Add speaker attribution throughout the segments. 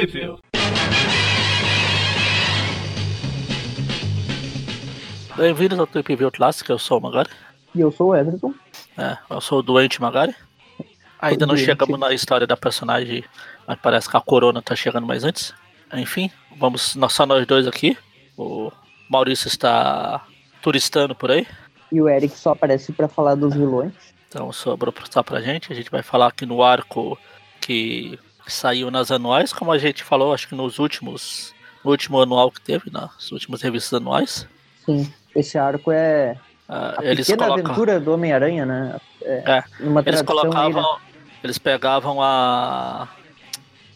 Speaker 1: Civil.
Speaker 2: Bem-vindos ao Trip View Clássico, eu sou o Magari.
Speaker 3: E eu sou o Everton.
Speaker 2: É, eu sou o doente Magari. Ainda não
Speaker 3: Doente.
Speaker 2: chegamos na história da personagem, mas parece que a corona tá chegando mais antes. Enfim, vamos nós- só nós dois aqui. O Maurício está turistando por aí,
Speaker 3: E o Eric só aparece pra falar dos vilões.
Speaker 2: então sobrou só pra gente. A gente vai falar aqui no arco que saiu nas anuais, como a gente falou, acho que nos últimos. No último anual que teve, nas últimas revistas anuais.
Speaker 3: Sim. Esse arco é
Speaker 2: Ah,
Speaker 3: a
Speaker 2: eles
Speaker 3: pequena
Speaker 2: colocam.
Speaker 3: aventura do Homem-Aranha, né?
Speaker 2: É,
Speaker 3: Numa
Speaker 2: Eles
Speaker 3: tradução aí,
Speaker 2: colocavam.
Speaker 3: né?
Speaker 2: Eles pegavam a.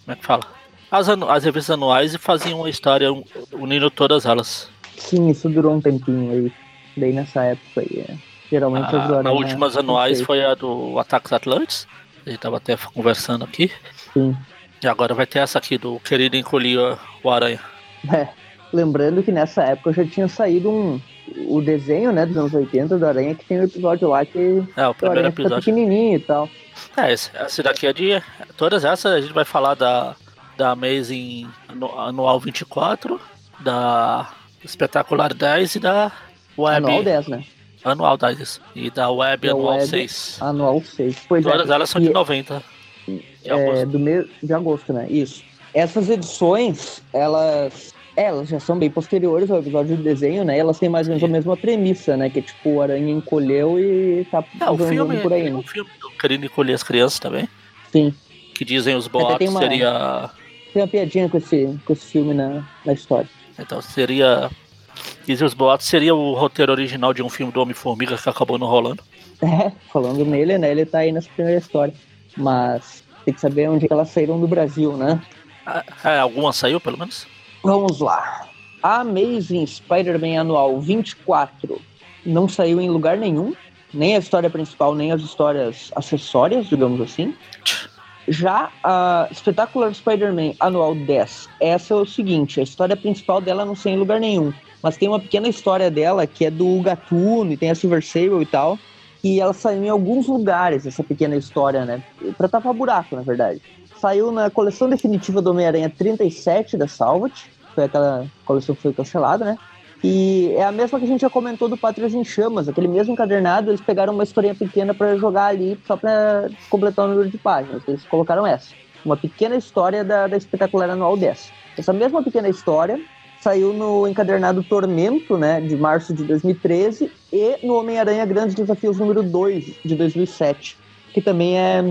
Speaker 2: Como é que fala? As, anu- as revistas anuais e faziam uma história un- unindo todas elas.
Speaker 3: Sim, isso durou um tempinho aí. Daí nessa época aí. é. Geralmente as do
Speaker 2: A,
Speaker 3: Aranha
Speaker 2: na últimas anuais foi a do Ataques Atlantes. A gente tava até conversando aqui.
Speaker 3: Sim.
Speaker 2: E agora vai ter essa aqui do Querido Encolher o Aranha.
Speaker 3: É. Lembrando que nessa época já tinha saído um. O desenho, né, dos anos 80 do Aranha, que tem um episódio lá que
Speaker 2: É, o
Speaker 3: o
Speaker 2: primeiro
Speaker 3: fica
Speaker 2: episódio.
Speaker 3: pequenininho e tal.
Speaker 2: É, esse, esse daqui é de. Todas essas a gente vai falar da, da Amazing anu- Anual 24, da Espetacular 10 e da Web
Speaker 3: Anual 10, né?
Speaker 2: Anual 10. E da Web
Speaker 3: Da
Speaker 2: Anual
Speaker 3: Web
Speaker 2: 6.
Speaker 3: Anual 6. Pois é.
Speaker 2: Todas elas são de
Speaker 3: E-
Speaker 2: 90. De
Speaker 3: É,
Speaker 2: agosto.
Speaker 3: do mês de agosto, né? Isso. Essas edições, elas. é, Elas já são bem posteriores ao episódio de desenho, né? Elas têm mais ou menos a mesma premissa, né? Que tipo, o aranha encolheu e tá
Speaker 2: É, o filme,
Speaker 3: por aí,
Speaker 2: tem
Speaker 3: né?
Speaker 2: um filme do Querendo Encolher as Crianças também.
Speaker 3: Sim.
Speaker 2: Que dizem os boatos
Speaker 3: uma-
Speaker 2: seria.
Speaker 3: Tem uma piadinha com esse, com esse filme na, na história.
Speaker 2: Então seria. Dizem os boatos seria o roteiro original de um filme do Homem-Formiga que acabou não rolando.
Speaker 3: É, falando nele, né? Ele tá aí nessa primeira história. Mas tem que saber onde que elas saíram do Brasil, né?
Speaker 2: É, alguma saiu, pelo menos?
Speaker 3: Vamos lá. A Amazing Spider-Man Anual 24 não saiu em lugar nenhum, nem a história principal, nem as histórias acessórias, digamos assim. Já a Spectacular Spider-Man Anual 10, essa é o seguinte, a história principal dela não saiu em lugar nenhum, mas tem uma pequena história dela que é do Gatuno e tem a Silver Sable e tal, e ela saiu em alguns lugares, essa pequena história, né? Pra tapar buraco, na verdade. Saiu na coleção definitiva do Homem-Aranha 37 da Salvat, foi aquela coleção que foi cancelada, né? E é a mesma que a gente já comentou do Pátrias em Chamas, aquele mesmo encadernado, eles pegaram uma historinha pequena pra jogar ali, só pra completar o número de páginas. Eles colocaram essa. Uma pequena história da, da espetacular anual 10. Essa mesma pequena história saiu no encadernado Tormento, né, de março de 2013, e no Homem-Aranha Grandes Desafios número 2, de 2007, que também é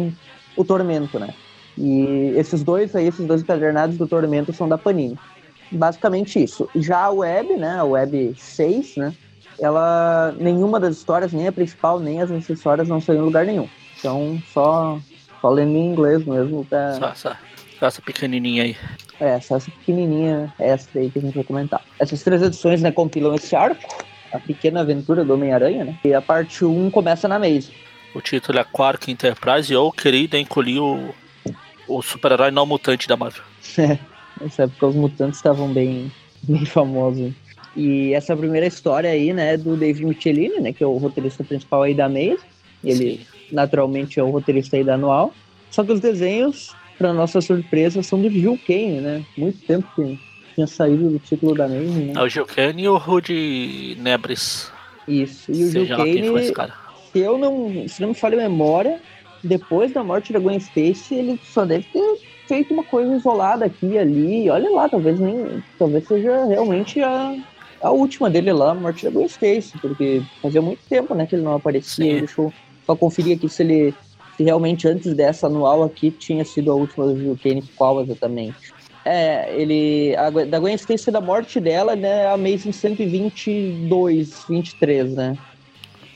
Speaker 3: o Tormento, né? E esses dois aí, esses dois encadernados do Tormento são da Panini. Basicamente isso. Já a Web, né, a Web 6, né, ela, nenhuma das histórias, nem a principal, nem as acessórias não saiu em lugar nenhum. Então, só, só lendo em inglês mesmo, pra,
Speaker 2: Só essa, só essa pequenininha aí.
Speaker 3: é, só essa pequenininha extra aí que a gente vai comentar. Essas três edições, né, compilam esse arco, a pequena aventura do Homem-Aranha, né, e a parte 1 começa na Maze.
Speaker 2: O título é Quark Enterprise ou Querido Encolher o, o super-herói não mutante da Marvel.
Speaker 3: Nessa época os mutantes estavam bem, bem famosos. E essa primeira história aí, né, do David Michelini, né, que é o roteirista principal aí da Maze. Ele, naturalmente, é o roteirista aí da Anual. Só que os desenhos, para nossa surpresa, são do Gil Kane, né? Muito tempo que tinha saído do título da Maze, né?
Speaker 2: É o Gil Kane e o Rudy Nebres.
Speaker 3: Isso. E o Gil
Speaker 2: Seja esse
Speaker 3: Kane, se eu não, se não me falha a memória, depois da morte da Gwen Stacy, ele só deve ter feito uma coisa isolada aqui e ali. Olha lá, talvez nem, talvez seja realmente a, a última dele lá, a morte da Gwen Stacy, porque fazia muito tempo, né, que ele não aparecia.
Speaker 2: Sim.
Speaker 3: Deixa eu só conferir aqui se ele se realmente antes dessa anual aqui tinha sido a última do Gil Kane, qual exatamente. É, ele. A, Gwen- da Gwen Stacy da morte dela, né? A Amazing 122, 23, né?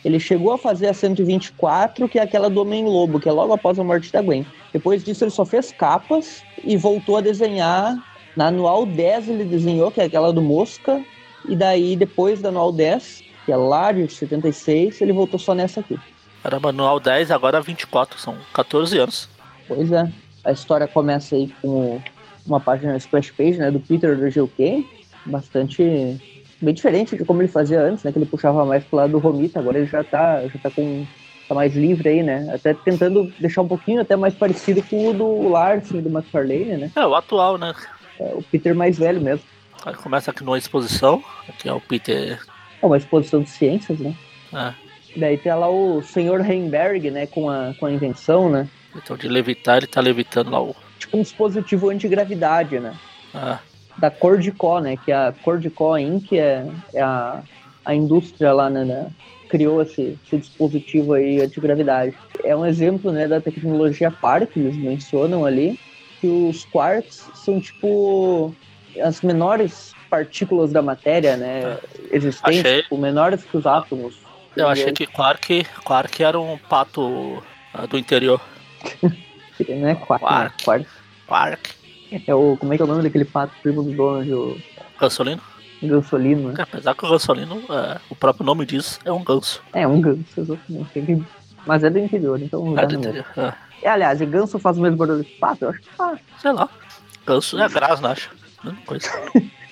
Speaker 3: Ele chegou a fazer a 124, que é aquela do Homem-Lobo, que é logo após a morte da Gwen. Depois disso, ele só fez capas e voltou a desenhar. Na anual 10, ele desenhou, que é aquela do Mosca. E daí, depois da anual 10, que é lá de 76, ele voltou só nessa aqui.
Speaker 2: Era manual 10, agora 24, são 14 anos.
Speaker 3: Pois é. A história começa aí com uma página splash page, né, do Peter do Kane, bastante bem diferente de como ele fazia antes, né, que ele puxava mais pro lado do Romita, agora ele já tá, já tá com tá mais livre aí, né? Até tentando deixar um pouquinho até mais parecido com o do Larsen, do McFarlane, né?
Speaker 2: É, o atual, né?
Speaker 3: É, o Peter mais velho mesmo.
Speaker 2: Aí começa aqui numa exposição, aqui é o Peter.
Speaker 3: É uma exposição de ciências, né?
Speaker 2: É.
Speaker 3: Daí tem lá o Sr. Heimberg, né, com a, com a invenção, né?
Speaker 2: Então de levitar, ele tá levitando lá o.
Speaker 3: Tipo um dispositivo antigravidade, né?
Speaker 2: Ah,
Speaker 3: Da Cordicó, né? Que a Cordicó Inc. é, é a, a indústria lá, né? né, criou esse, esse dispositivo aí antigravidade. É um exemplo, né, da tecnologia par que eles mencionam ali, que os quarks são tipo as menores partículas da matéria, né, existentes,
Speaker 2: Achei.
Speaker 3: tipo, menores que os átomos.
Speaker 2: eu achei que Quark, Quark era um pato ah, do interior.
Speaker 3: Não é quark, né?
Speaker 2: Quark.
Speaker 3: quark.
Speaker 2: Quark.
Speaker 3: É o, como é que é o nome daquele pato primo do Donald, o
Speaker 2: Gansolino?
Speaker 3: Gansolino, né?
Speaker 2: Apesar que o Gansolino, é, o próprio nome diz, é um ganso.
Speaker 3: É, um ganso, exatamente. Mas é do interior, então
Speaker 2: É do interior. É,
Speaker 3: É, aliás, e ganso faz o mesmo barulho que pato? Eu acho que faz.
Speaker 2: sei lá. Ganso é grasna, acho. Mesma coisa.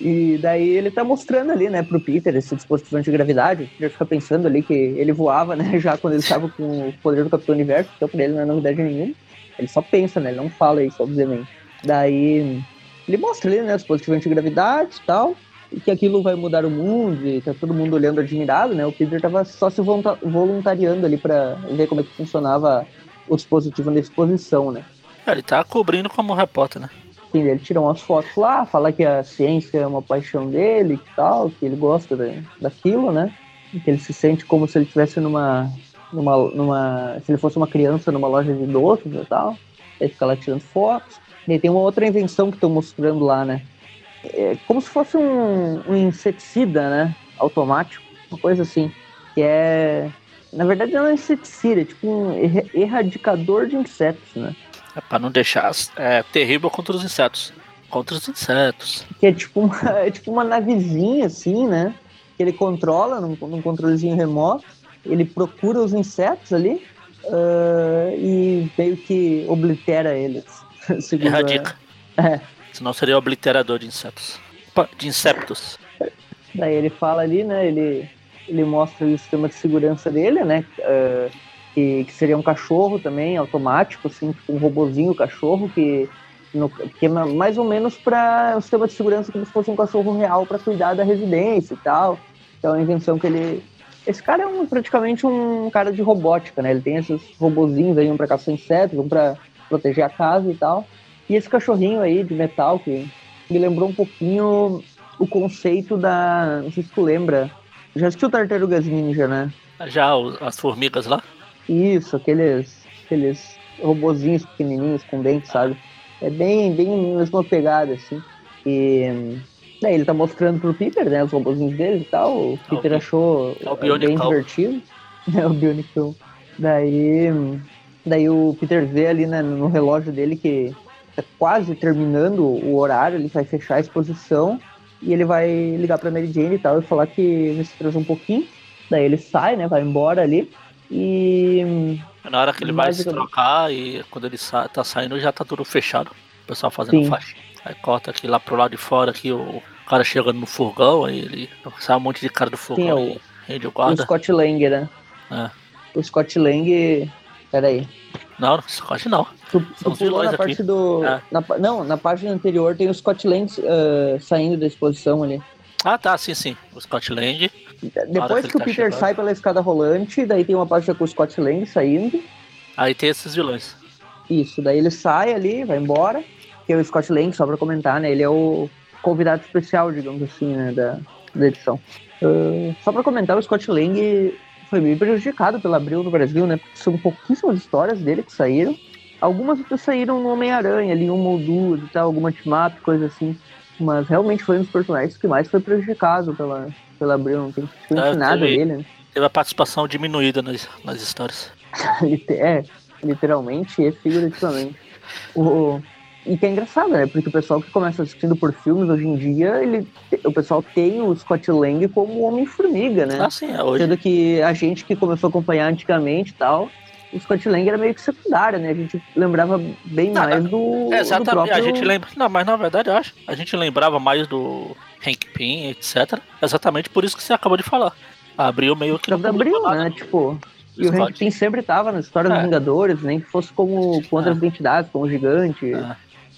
Speaker 3: E daí ele tá mostrando ali, né, pro Peter esse dispositivo antigravidade. Peter fica pensando ali que ele voava, né, já quando ele estava com o poder do Capitão Universo, então pra ele não é novidade nenhuma. Ele só pensa, né, ele não fala isso, obviamente. Daí ele mostra ali, né, o dispositivo antigravidade e tal, e que aquilo vai mudar o mundo, e tá todo mundo olhando admirado, né, o Peter tava só se volunta- voluntariando ali pra ver como é que funcionava o dispositivo na exposição, né.
Speaker 2: Ele tá cobrindo como repórter, né?
Speaker 3: Sim, ele tira umas fotos lá, fala que a ciência é uma paixão dele e tal, que ele gosta da, daquilo, né? Que ele se sente como se ele estivesse numa, numa, numa. Se ele fosse uma criança numa loja de doces e tal. Ele fica lá tirando fotos. E tem uma outra invenção que estão mostrando lá, né? É como se fosse um, um inseticida, né? Automático, uma coisa assim. Que é. Na verdade não é um inseticida, é tipo um erra- erradicador de insetos, né?
Speaker 2: É pra não deixar é, terrível contra os insetos. Contra os insetos.
Speaker 3: que é tipo uma, é tipo uma navezinha assim, né? Que ele controla num, num controlezinho remoto. Ele procura os insetos ali ah, e meio que oblitera eles. segundo a-
Speaker 2: Erradica.
Speaker 3: É.
Speaker 2: Senão seria obliterador de insetos. De inseptos.
Speaker 3: Daí ele fala ali, né? Ele, ele mostra o sistema de segurança dele, né? ah, que, que seria um cachorro também, automático, assim, tipo um robozinho cachorro que, no, que é ma- mais ou menos para um sistema de segurança como se fosse um cachorro real para cuidar da residência e tal. Então é uma invenção que ele. Esse cara é um, praticamente um cara de robótica, né? Ele tem esses robozinhos aí, um para caçar insetos, um para proteger a casa e tal. E esse cachorrinho aí de metal que me lembrou um pouquinho o conceito da. Não sei se tu lembra. Já assistiu Tartarugas Ninja, né?
Speaker 2: Já as formigas lá.
Speaker 3: Isso, aqueles, aqueles robozinhos pequenininhos com dentes, sabe? É bem, bem a mesma pegada, assim. E daí ele tá mostrando pro Peter, né, os robozinhos dele e tal. O Peter
Speaker 2: Bi-
Speaker 3: achou
Speaker 2: é o
Speaker 3: eh, bem divertido. É o Bionicão. Daí, daí o Peter vê ali né, no relógio dele que tá quase terminando o horário, ele vai fechar a exposição e ele vai ligar pra Mary Jane e tal e falar que se atrasar um pouquinho. Daí ele sai, né, vai embora ali e
Speaker 2: Na hora que ele vai se trocar e quando ele sa tá saindo já tá tudo fechado. O pessoal fazendo
Speaker 3: Sim.
Speaker 2: faixa. Aí corta aqui lá pro lado de fora aqui o cara chegando no furgão, aí ele sai um monte de cara do furgão
Speaker 3: Sim, é
Speaker 2: e rende o
Speaker 3: o
Speaker 2: guarda.
Speaker 3: Scott Lang, né?
Speaker 2: É.
Speaker 3: O Scott Lang. Peraí.
Speaker 2: Não, Scott não.
Speaker 3: Tu, tu pulou na parte
Speaker 2: aqui.
Speaker 3: do.
Speaker 2: É.
Speaker 3: na não, na página anterior tem o Scott Lang ah, saindo da exposição ali.
Speaker 2: Ah tá, sim, sim. O Scott Lang.
Speaker 3: Depois
Speaker 2: que
Speaker 3: que o
Speaker 2: tá
Speaker 3: Peter
Speaker 2: chegando.
Speaker 3: sai pela escada rolante, daí tem uma página com o Scott Lang saindo.
Speaker 2: Aí tem esses vilões.
Speaker 3: Isso, daí ele sai ali, vai embora. Que é o Scott Lang, só pra comentar, né? Ele é o convidado especial, digamos assim, né? Da, da edição. Ah, só pra comentar, o Scott Lang foi meio prejudicado pela Abril no Brasil, né? Porque são pouquíssimas histórias dele que saíram. Algumas até saíram no Homem-Aranha, ali, uma ou duas e tal, alguma team-up, coisa assim. Mas realmente foi um dos personagens que mais foi prejudicado pela, pela Abril, não tem praticamente
Speaker 2: É,
Speaker 3: nada
Speaker 2: teve-
Speaker 3: dele, né?
Speaker 2: Teve a participação diminuída nas, nas histórias.
Speaker 3: É, literalmente e figurativamente. O, e que é engraçado, né? Porque o pessoal que começa assistindo por filmes hoje em dia, ele, o pessoal tem o Scott Lang como Homem-Formiga, né?
Speaker 2: Ah, sim, é hoje.
Speaker 3: Sendo que a gente que começou a acompanhar antigamente e tal, o Scott Lang era meio que secundário, né? A gente lembrava bem
Speaker 2: Não,
Speaker 3: mais do,
Speaker 2: É,
Speaker 3: do
Speaker 2: exatamente.
Speaker 3: próprio...
Speaker 2: A gente lembra. Não, mas na verdade eu acho. A gente lembrava mais do Hank Pym, etc. Exatamente por isso que você acabou de falar. Abriu meio que.
Speaker 3: Abril,
Speaker 2: nada.
Speaker 3: né? Tipo, E o Hank Pym sempre tava nas histórias é. dos Vingadores, nem que fosse como com outras é. identidades, como o Gigante, é.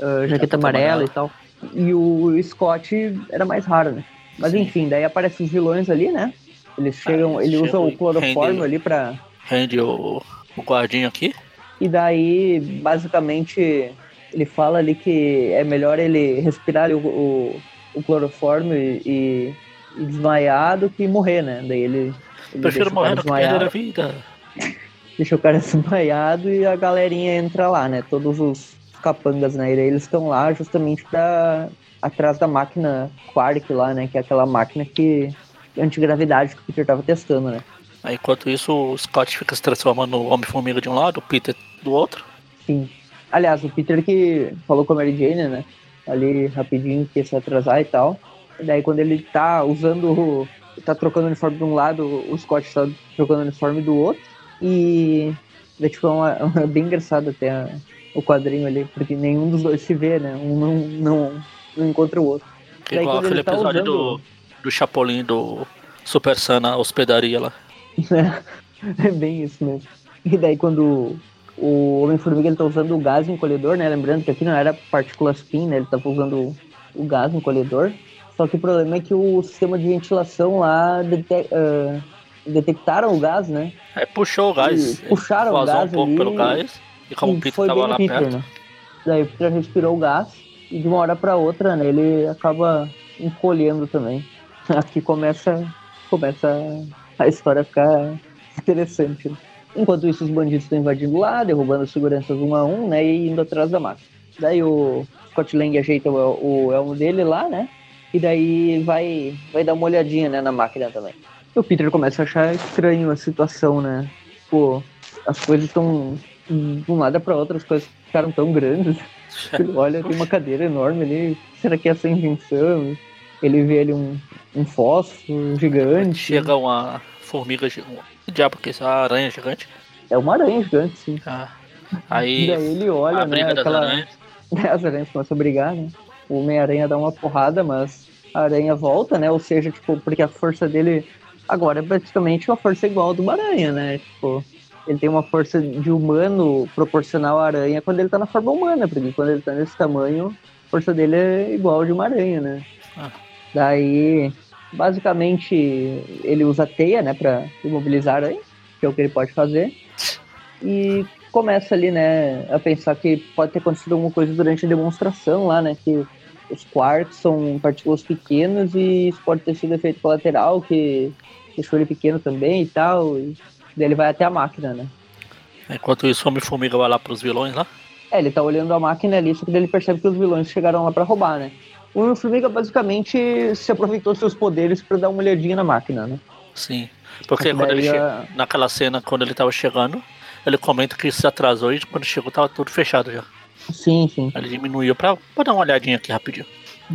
Speaker 3: uh, Jaqueta Amarela e tal. E o Scott era mais raro, né? Mas Sim. enfim, daí aparecem os vilões ali, né? Eles chegam, é, ele usa o cloroformo ali pra.
Speaker 2: Rende o, o guardinho aqui.
Speaker 3: E daí, basicamente, ele fala ali que é melhor ele respirar o, o, o cloroformo e, e, e, desmaiar do que morrer, né? Daí ele.
Speaker 2: ele Prefiro morrer do que perder a vida.
Speaker 3: Deixa o cara desmaiado e a galerinha entra lá, né? Todos os capangas, né? E eles estão lá justamente pra. atrás da máquina Quark lá, né? Que é aquela máquina que. antigravidade que o Peter tava testando, né?
Speaker 2: Aí, enquanto isso, o Scott fica se transformando no Homem-Formiga de um lado, o Peter do outro.
Speaker 3: Sim. Aliás, o Peter que falou com a Mary Jane, né? Ali rapidinho que ia se atrasar e tal. E daí quando ele tá usando. tá trocando o uniforme de um lado, o Scott tá trocando o uniforme do outro. E. Daí, tipo, é, uma, é bem engraçado até a, o quadrinho ali, porque nenhum dos dois se vê, né? Um não, não, não encontra o outro.
Speaker 2: Daí, Igual aquele tá episódio usando... do, do Chapolin do Super Sana hospedaria lá.
Speaker 3: É, é bem isso mesmo. E daí quando o Homem-Formiga ele tá usando o gás encolhedor, né? Lembrando que aqui não era partículas PIN, né? Ele tava usando o gás encolhedor. Só que o problema é que o sistema de ventilação lá dete uh, detectaram o gás, né?
Speaker 2: É, puxou o gás.
Speaker 3: E puxaram o gás
Speaker 2: um pouco
Speaker 3: ali,
Speaker 2: pelo gás. E como o Peter tava lá Peter, perto. Né?
Speaker 3: Daí o Peter respirou o gás e de uma hora para outra, né? Ele acaba encolhendo também. Aqui começa, começa a história ficar interessante. Enquanto isso, os bandidos estão invadindo lá, derrubando as seguranças um a um, né? E indo atrás da máquina. Daí o Scott Lang ajeita o, o elmo dele lá, né? E daí vai, vai dar uma olhadinha né, na máquina também. E o Peter começa a achar estranho a situação, né? Pô, as coisas estão de um lado para outro, as coisas ficaram tão grandes. Olha, tem uma cadeira enorme ali. Será que é essa invenção? Ele vê ali um, um fósforo gigante.
Speaker 2: Chega uma formiga gigante. Que diabo que é isso? A aranha gigante?
Speaker 3: É uma aranha gigante, sim.
Speaker 2: Ah. Aí.
Speaker 3: E daí ele olha, né? Aquela... Aranhas. As aranhas começam a brigar, né? O Homem-Aranha dá uma porrada, mas a aranha volta, né? Ou seja, tipo, porque a força dele agora é praticamente uma força igual a do aranha, né? Tipo, ele tem uma força de humano proporcional à aranha quando ele tá na forma humana, porque quando ele tá nesse tamanho, a força dele é igual a de uma aranha, né? Ah. Daí, basicamente, ele usa teia, né, pra imobilizar a aranha, que é o que ele pode fazer. E começa ali, né, a pensar que pode ter acontecido alguma coisa durante a demonstração lá, né, que os quarks são partículas pequenas e isso pode ter sido efeito colateral que deixou ele pequeno também e tal. E daí ele vai até a máquina, né.
Speaker 2: Enquanto isso, o Homem-Formiga vai lá pros vilões lá?
Speaker 3: É, ele tá olhando a máquina ali, só que ele percebe que os vilões chegaram lá para roubar, né. O Homem-Formiga basicamente se aproveitou seus poderes para dar uma olhadinha na máquina, né?
Speaker 2: Sim. Porque quando ele che... naquela cena, quando ele tava chegando, ele comenta que se atrasou e quando chegou tava tudo fechado já.
Speaker 3: Sim, sim.
Speaker 2: Ele diminuiu pra, pra dar uma olhadinha aqui rapidinho.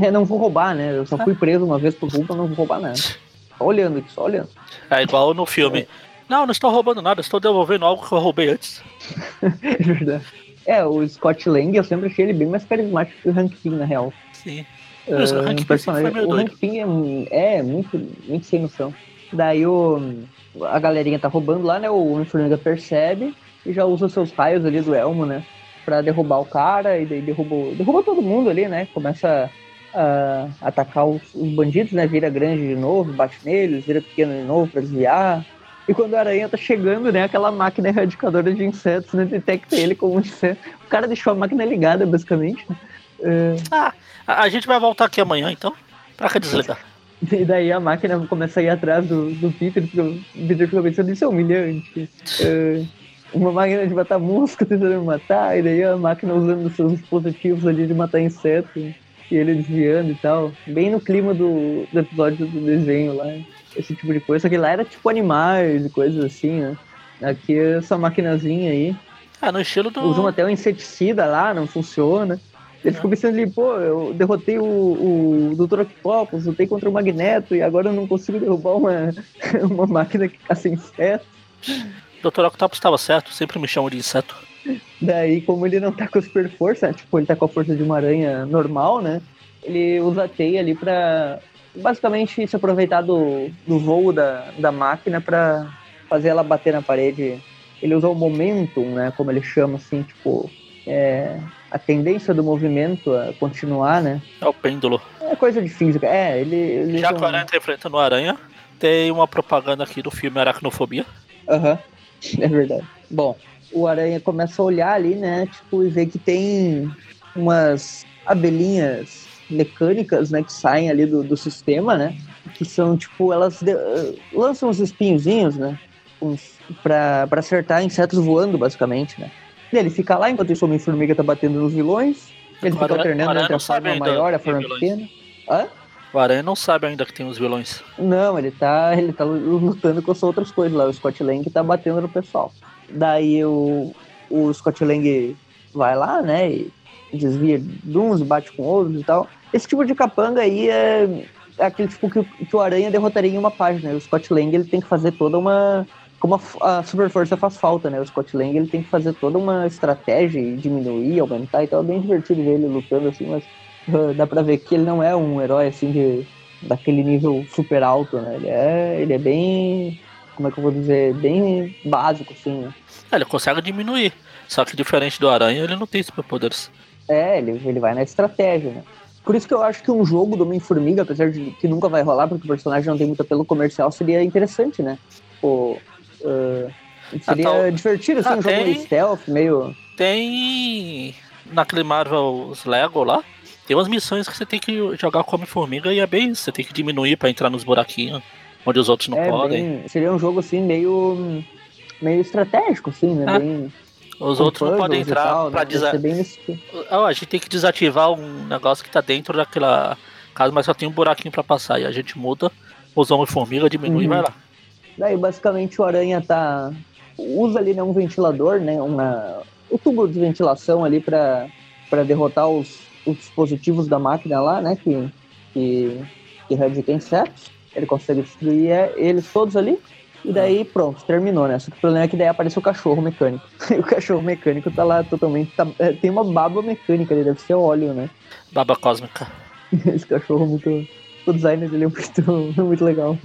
Speaker 3: É, não vou roubar, né? Eu só fui preso uma vez por culpa, não vou roubar nada. Só olhando aqui, só olhando.
Speaker 2: É igual no filme. É. Não, não estou roubando nada, estou devolvendo algo que eu roubei antes.
Speaker 3: é verdade. É, o Scott Lang, eu sempre achei ele bem mais carismático que o Hank Pym, na real.
Speaker 2: Sim.
Speaker 3: Uh, o Pym é, é, muito, muito sem noção. Daí o, a galerinha tá roubando lá, né? O Homem-Formiga percebe e já usa seus raios ali do Elmo, né? Pra derrubar o cara e daí derruba, derruba todo mundo ali, né? Começa a atacar os, os, bandidos, né? Vira grande de novo, bate neles, vira pequeno de novo pra desviar. E quando a aranha tá chegando, né? Aquela máquina erradicadora de insetos, né? Detecta ele como um inseto. O cara deixou a máquina ligada, basicamente.
Speaker 2: Uh... Ah, a gente vai voltar aqui amanhã, então. Pra que desligar?
Speaker 3: E daí a máquina começa a ir atrás do, do Peter, porque o Peter fica pensando, isso é humilhante. Uh, uma máquina de matar mosca tentando me matar, e daí a máquina usando seus dispositivos ali de matar insetos, e ele desviando e tal. Bem no clima do, do episódio do desenho lá, esse tipo de coisa. Só que lá era tipo animais e coisas assim, né? Aqui é essa maquinazinha aí.
Speaker 2: Ah, no estilo do.
Speaker 3: Usam até um inseticida lá, não funciona. Ele ficou pensando ali, pô, eu derrotei o, o Dr. Octopus, lutei contra o Magneto e agora eu não consigo derrubar uma, uma máquina que caça inseto.
Speaker 2: Dr. Octopus estava certo, sempre me chamam de inseto.
Speaker 3: Daí, como ele não tá com super força, tipo, ele tá com a força de uma aranha normal, né? Ele usa a teia ali pra basicamente se aproveitar do, do voo da, da máquina pra fazer ela bater na parede. Ele usa o momentum, né? Como ele chama, assim, tipo, é, a tendência do movimento a continuar, né?
Speaker 2: É o pêndulo.
Speaker 3: É coisa de física. É, ele. ele
Speaker 2: Já que o Aranha tá enfrentando o Aranha, tem uma propaganda aqui do filme Aracnofobia.
Speaker 3: Aham, uhum. é verdade. Bom, o Aranha começa a olhar ali, né? Tipo, e vê que tem umas abelhinhas mecânicas, né? Que saem ali do, do sistema, né? Que são, tipo, elas de, lançam uns espinhozinhos, né? Uns, pra, pra acertar insetos voando, basicamente, né? Ele fica lá enquanto o Homem-Formiga tá batendo nos vilões. Ele fica alternando entre a forma maior e a forma pequena. Hã?
Speaker 2: O Aranha não sabe ainda que tem os vilões.
Speaker 3: Não, ele tá, ele tá lutando com as outras coisas lá. O Scott Lang tá batendo no pessoal. Daí o, o Scott Lang vai lá, né? E desvia de uns, bate com outros e tal. Esse tipo de capanga aí é, é aquele tipo que, que, o Aranha derrotaria em uma página. O Scott Lang ele tem que fazer toda uma. Como a, a Super Força faz falta, né? O Scott Lang ele tem que fazer toda uma estratégia e diminuir, aumentar e tal. É bem divertido ver ele lutando assim, mas uh, dá pra ver que ele não é um herói assim de, daquele nível super alto, né? Ele é, ele é bem. Como é que eu vou dizer? Bem básico, assim, né?
Speaker 2: É, ele consegue diminuir. Só que diferente do Aranha, ele não tem superpoderes.
Speaker 3: É, ele, ele vai na estratégia, né? Por isso que eu acho que um jogo do Homem-Formiga, apesar de que nunca vai rolar, porque o personagem não tem muito apelo comercial, seria interessante, né? Pô, uh, seria ah, tá... divertido, assim, ah, um tem... jogo meio stealth, meio...
Speaker 2: Tem... Naquele Marvel Lego lá, tem umas missões que você tem que jogar como formiga e é bem isso. Você tem que diminuir para entrar nos buraquinhos onde os outros não é podem.
Speaker 3: Bem, seria um jogo assim meio meio estratégico, assim, né? É. Bem,
Speaker 2: os outros não podem entrar para né? desativar. Oh, a gente tem que desativar um negócio que tá dentro daquela casa, mas só tem um buraquinho para passar. E a gente muda, os homens formiga, diminui uhum. e vai lá.
Speaker 3: Daí basicamente o aranha tá. usa ali né, um ventilador, né? Uma, o tubo de ventilação ali para derrotar os, os dispositivos da máquina lá, né? Que, que, que erradica insetos. Ele consegue destruir é, eles todos ali. E daí, pronto, terminou, né? Só que o problema é que daí aparece o cachorro mecânico. E o cachorro mecânico tá lá totalmente. Tá, é, tem uma baba mecânica ali, deve ser óleo, né?
Speaker 2: Baba cósmica.
Speaker 3: Esse cachorro muito. O design dele é muito, muito legal.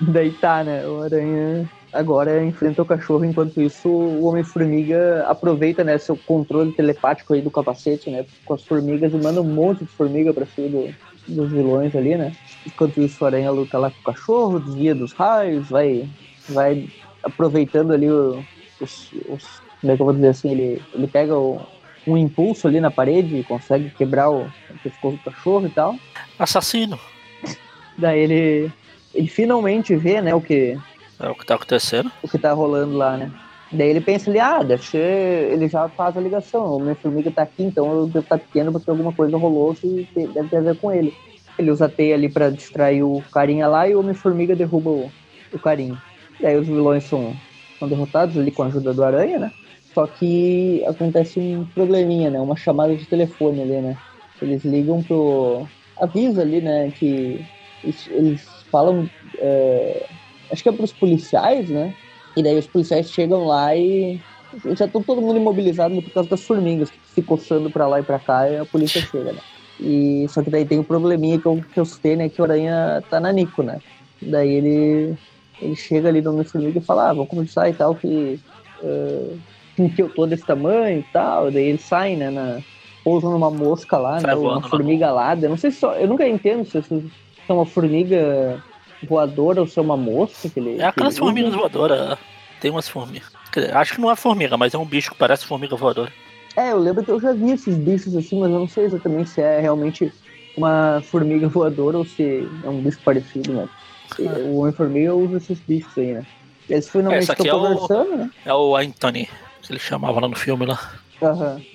Speaker 3: Daí tá, né? O Aranha agora enfrenta o cachorro, enquanto isso o Homem-Formiga aproveita, né, seu controle telepático aí do capacete, né, com as formigas e manda um monte de formiga pra cima do, dos vilões ali, né. Enquanto isso o Aranha luta lá com o cachorro, desvia dos raios, vai, vai aproveitando ali o, os, os, como é que eu vou dizer assim, ele, ele pega o, um impulso ali na parede e consegue quebrar o, o pescoço do cachorro e tal.
Speaker 2: Assassino!
Speaker 3: Daí ele, ele finalmente vê, né, o que
Speaker 2: é o que tá acontecendo.
Speaker 3: O que tá rolando lá, né? Daí ele pensa ali, ah, deve ser. Ele já faz a ligação. O minha formiga tá aqui, então eu devo estar tá pequeno porque alguma coisa rolou que deve ter a ver com ele. Ele usa a teia ali pra distrair o carinha lá e o Homem-Formiga derruba o, o carinha. Daí os vilões são, são derrotados ali com a ajuda do Aranha, né? Só que acontece um probleminha, né? Uma chamada de telefone ali, né? Eles ligam pro. Avisa ali, né? Que eles falam. É acho que é para os policiais, né? E daí os policiais chegam lá e já estão todo mundo imobilizado por causa das formigas que se coçando para lá e para cá e a polícia chega, né? E só que daí tem um probleminha que eu, que eu citei, né? Que o Aranha tá na Nico, né? Daí ele, ele chega ali no Homem-Formiga e fala, ah, vamos conversar e tal, que, uh, que eu tô desse tamanho e tal. Daí ele sai, né? Na, pousa numa mosca lá, né? Uma formiga alada. Não sei se só. Eu nunca entendo se é uma formiga voadora ou se é uma mosca que ele.
Speaker 2: É aquelas formigas voadoras. Tem umas formigas. Acho que não é formiga, mas é um bicho que parece formiga voadora.
Speaker 3: É, eu lembro que eu já vi esses bichos assim, mas eu não sei exatamente se é realmente uma formiga voadora ou se é um bicho parecido, né? Ah. O Homem-Formiga usa esses bichos aí, né? Eles finalmente estão
Speaker 2: é
Speaker 3: conversando,
Speaker 2: o,
Speaker 3: né?
Speaker 2: É o Anthony, que ele chamava lá no filme lá.
Speaker 3: Aham.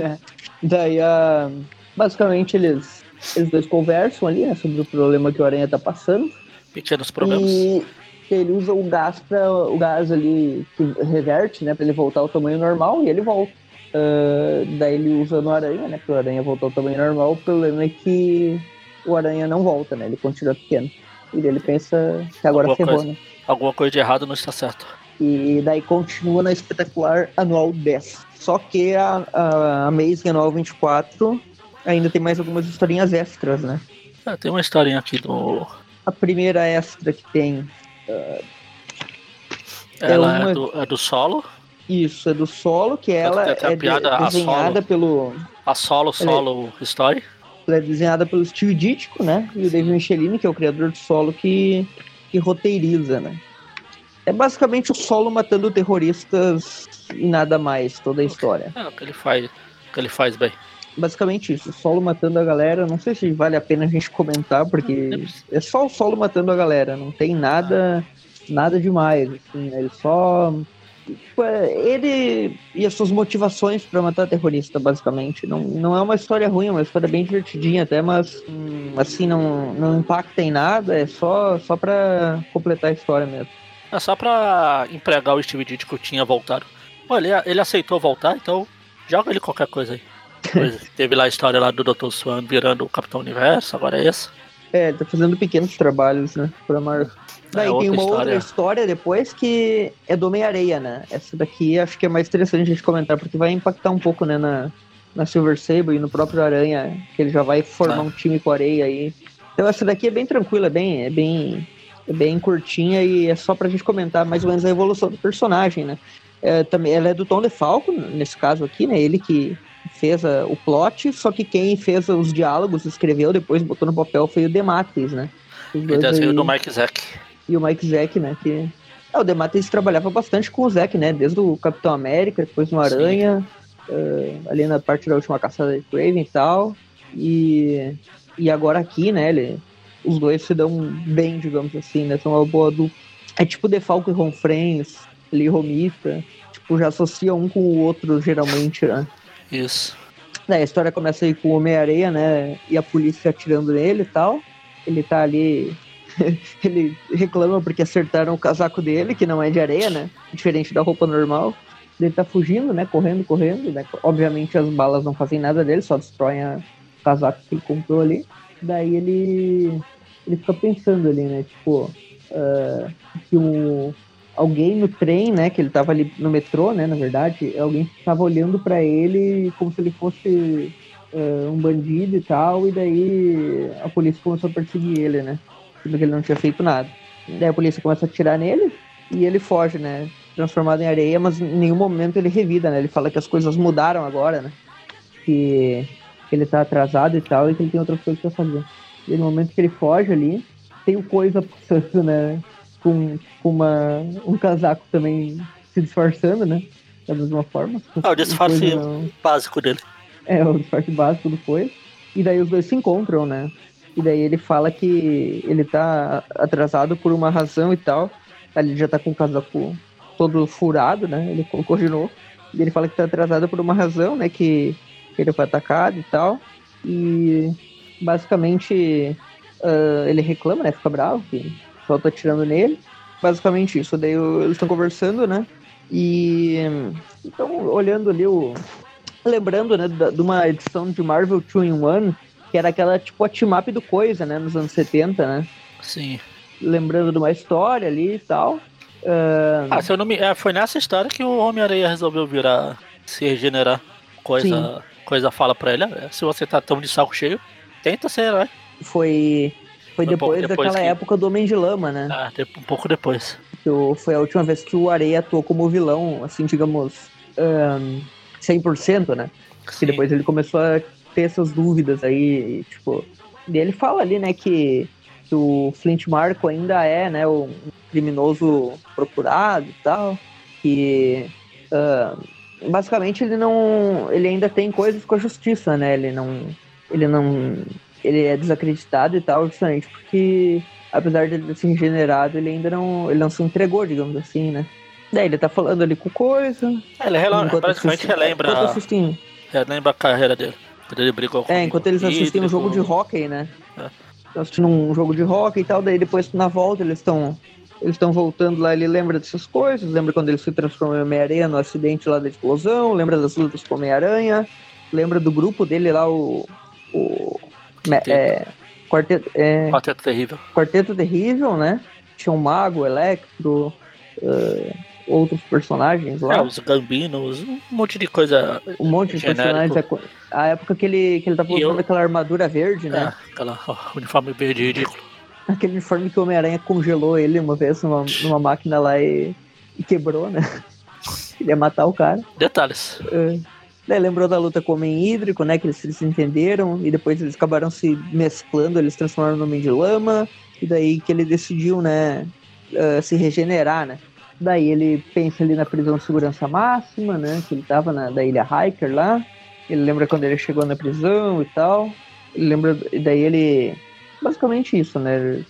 Speaker 3: É. Daí, uh, basicamente, eles, eles dois conversam ali, né, sobre o problema que o Aranha tá passando.
Speaker 2: Pequenos problemas.
Speaker 3: E ele usa o gás para o gás ali que reverte, né, para ele voltar ao tamanho normal e ele volta. Uh, daí ele usa no aranha, né, para o aranha voltar ao tamanho normal. O problema é que o aranha não volta, né, ele continua pequeno. E ele pensa que agora alguma ferrou,
Speaker 2: coisa,
Speaker 3: né?
Speaker 2: Alguma coisa de errado não está certo.
Speaker 3: E daí continua na espetacular anual 10. Só que a, a Amazing anual 24 ainda tem mais algumas historinhas extras, né?
Speaker 2: É, tem uma historinha aqui do
Speaker 3: a primeira extra que tem. Uh,
Speaker 2: Ela é,
Speaker 3: uma-
Speaker 2: do, é do solo.
Speaker 3: Isso, é do solo, que ela
Speaker 2: a
Speaker 3: é de-
Speaker 2: piada, a
Speaker 3: desenhada
Speaker 2: Solo.
Speaker 3: pelo.
Speaker 2: A solo, solo story.
Speaker 3: Ela é desenhada pelo Steve Ditko, né? E o David Michelini, que é o criador do solo, que, que roteiriza, né? É basicamente o solo matando terroristas e nada mais, toda a história.
Speaker 2: É o que ele faz. O que ele faz bem.
Speaker 3: Basicamente isso, o solo matando a galera. Não sei se vale a pena a gente comentar, porque é só o solo matando a galera, não tem nada, nada demais, assim, né? Ele só. tipo, é, Ele e as suas motivações pra matar terrorista, basicamente. Não, não é uma história ruim, é uma história bem divertidinha até, mas hum, assim, não, não impacta em nada, é só, só pra completar a história mesmo.
Speaker 2: É só pra empregar o Steve Ditko que tinha voltado. Olha, ele aceitou voltar, então joga ele qualquer coisa aí. Depois teve lá a história lá do Dr. Swan virando o Capitão Universo, agora é esse.
Speaker 3: É, ele tá fazendo pequenos trabalhos, né, pra Marvel. Daí
Speaker 2: É
Speaker 3: tem uma
Speaker 2: história.
Speaker 3: outra história depois que é do Homem-Areia, né? Essa daqui acho que é mais interessante a gente comentar, porque vai impactar um pouco, né, na, na Silver Sable e no próprio Aranha, que ele já vai formar
Speaker 2: Ah.
Speaker 3: um time com a areia aí. Então essa daqui é bem tranquila, é bem, é bem, é bem curtinha e é só pra gente comentar mais ou menos a evolução do personagem, né? É, também, ela é do Tom DeFalco, nesse caso aqui, né? Ele que fez a- o plot, só que quem fez os diálogos, escreveu, depois botou no papel foi o Dematis, né? Os dois
Speaker 2: desenho
Speaker 3: aí-
Speaker 2: do Mike Zack.
Speaker 3: e o Mike Zack, né? Que é, o Dematis trabalhava bastante com o Zack, né? Desde o Capitão América, depois no. Aranha, eh, ali na parte da última caçada de Craven e tal. E, e agora aqui, né? Ele, os dois se dão bem, digamos assim, né? São uma boa dupla. É tipo Defalco e Ron Friends, Lee Romita. Tipo, já associa um com o outro, geralmente, né?
Speaker 2: Isso.
Speaker 3: Daí a história começa aí com o Homem-Areia, né? E a polícia atirando nele e tal. Ele tá ali. ele reclama porque acertaram o casaco dele, que não é de areia, né? Diferente da roupa normal. Ele tá fugindo, né? Correndo, correndo. Né? Obviamente as balas não fazem nada dele, só destroem a- o casaco que ele comprou ali. Daí ele. Ele fica pensando ali, né? Tipo. ah, que o, alguém no trem, né, que ele tava ali no metrô, né, na verdade, alguém tava olhando pra ele como se ele fosse eh, um bandido e tal, e daí a polícia começou a perseguir ele, né, sendo que ele não tinha feito nada. Daí a polícia começa a atirar nele e ele foge, né, transformado em areia, mas em nenhum momento ele revida, né, ele fala que as coisas mudaram agora, né, que ele tá atrasado e tal, e que ele tem outras coisas pra fazer. E no momento que ele foge ali, tem o coisa passando, né, com, com uma, um casaco também se disfarçando, né? Da mesma forma.
Speaker 2: Ah, o disfarce
Speaker 3: não-
Speaker 2: básico dele.
Speaker 3: É, o disfarce básico do coisa. E daí os dois se encontram, né? E daí ele fala que ele tá atrasado por uma razão e tal. Aí Ele já tá com o casaco todo furado, né? Ele colocou de novo. E ele fala que tá atrasado por uma razão, né? Que ele foi atacado e tal. E basicamente ah, ele reclama, né? Fica bravo, que pessoal tá atirando nele. Basicamente isso. Daí eles estão conversando, né? E então, olhando ali o. Lembrando, né, de uma edição de Marvel 2 in 1, que era aquela tipo a team-up do Coisa, né? Nos anos 70, né?
Speaker 2: Sim.
Speaker 3: Lembrando de uma história ali e tal. Ah,
Speaker 2: Ah, se eu não me... é, foi nessa história que o Homem-Areia resolveu virar, se regenerar. Coisa, coisa fala pra ele, "Ah, se você tá tão de saco cheio, tenta ser herói.
Speaker 3: foi. Foi
Speaker 2: um
Speaker 3: depois,
Speaker 2: depois
Speaker 3: daquela
Speaker 2: que-
Speaker 3: época do Homem de Lama, né?
Speaker 2: Ah, um pouco depois.
Speaker 3: Foi a última vez que o Areia atuou como vilão, assim, digamos, ahn, 100%, né? Que
Speaker 2: Sim.
Speaker 3: depois ele começou a ter essas dúvidas aí, e, tipo... E ele fala ali, né, que, que o Flint Marco ainda é, né, um criminoso procurado e tal, que... ah, basicamente ele não... Ele ainda tem coisas com a justiça, né? Ele não... Ele não... Ele é desacreditado e tal, justamente porque apesar de ele ter se regenerado, ele ainda não, ele não se entregou, digamos assim, né? Daí ele tá falando ali com coisa.
Speaker 2: É, ele basicamente
Speaker 3: assistem-
Speaker 2: relembra,
Speaker 3: assistem,
Speaker 2: relembra a carreira dele. Quando ele brigou com
Speaker 3: é, enquanto eles assistem um jogo de hockey, né?
Speaker 2: É.
Speaker 3: Estão assistindo um jogo de hockey e tal, daí depois na volta eles estão eles estão voltando lá, ele lembra dessas coisas, lembra quando ele se transformou em Homem-Aranha no acidente lá da explosão, lembra das lutas com Homem-Aranha, lembra do grupo dele lá, o. o é, quarteto, é,
Speaker 2: Quarteto terrível.
Speaker 3: Quarteto Terrível, né? Tinha um Mago, Electro, eh, outros personagens lá.
Speaker 2: É, os gambinos, um monte de coisa.
Speaker 3: um monte de
Speaker 2: genérico.
Speaker 3: personagens. A época que ele, que ele tava
Speaker 2: eu-
Speaker 3: usando aquela armadura verde, né?
Speaker 2: É, aquela ó, uniforme verde ridículo.
Speaker 3: Aquele uniforme que o Homem-Aranha congelou ele uma vez numa, numa máquina lá e, e quebrou, né? Ele ia matar o cara.
Speaker 2: Detalhes.
Speaker 3: É. Daí lembrou da luta com o Homem Hídrico, né? Que eles se entenderam e depois eles acabaram se mesclando, eles transformaram no Homem de Lama. E daí que ele decidiu, né? Uh, se regenerar, né? Daí ele pensa ali na prisão de segurança máxima, né? Que ele tava na da ilha Hiker lá. Ele lembra quando ele chegou na prisão e tal. Ele lembra. E daí ele. Basicamente isso, né?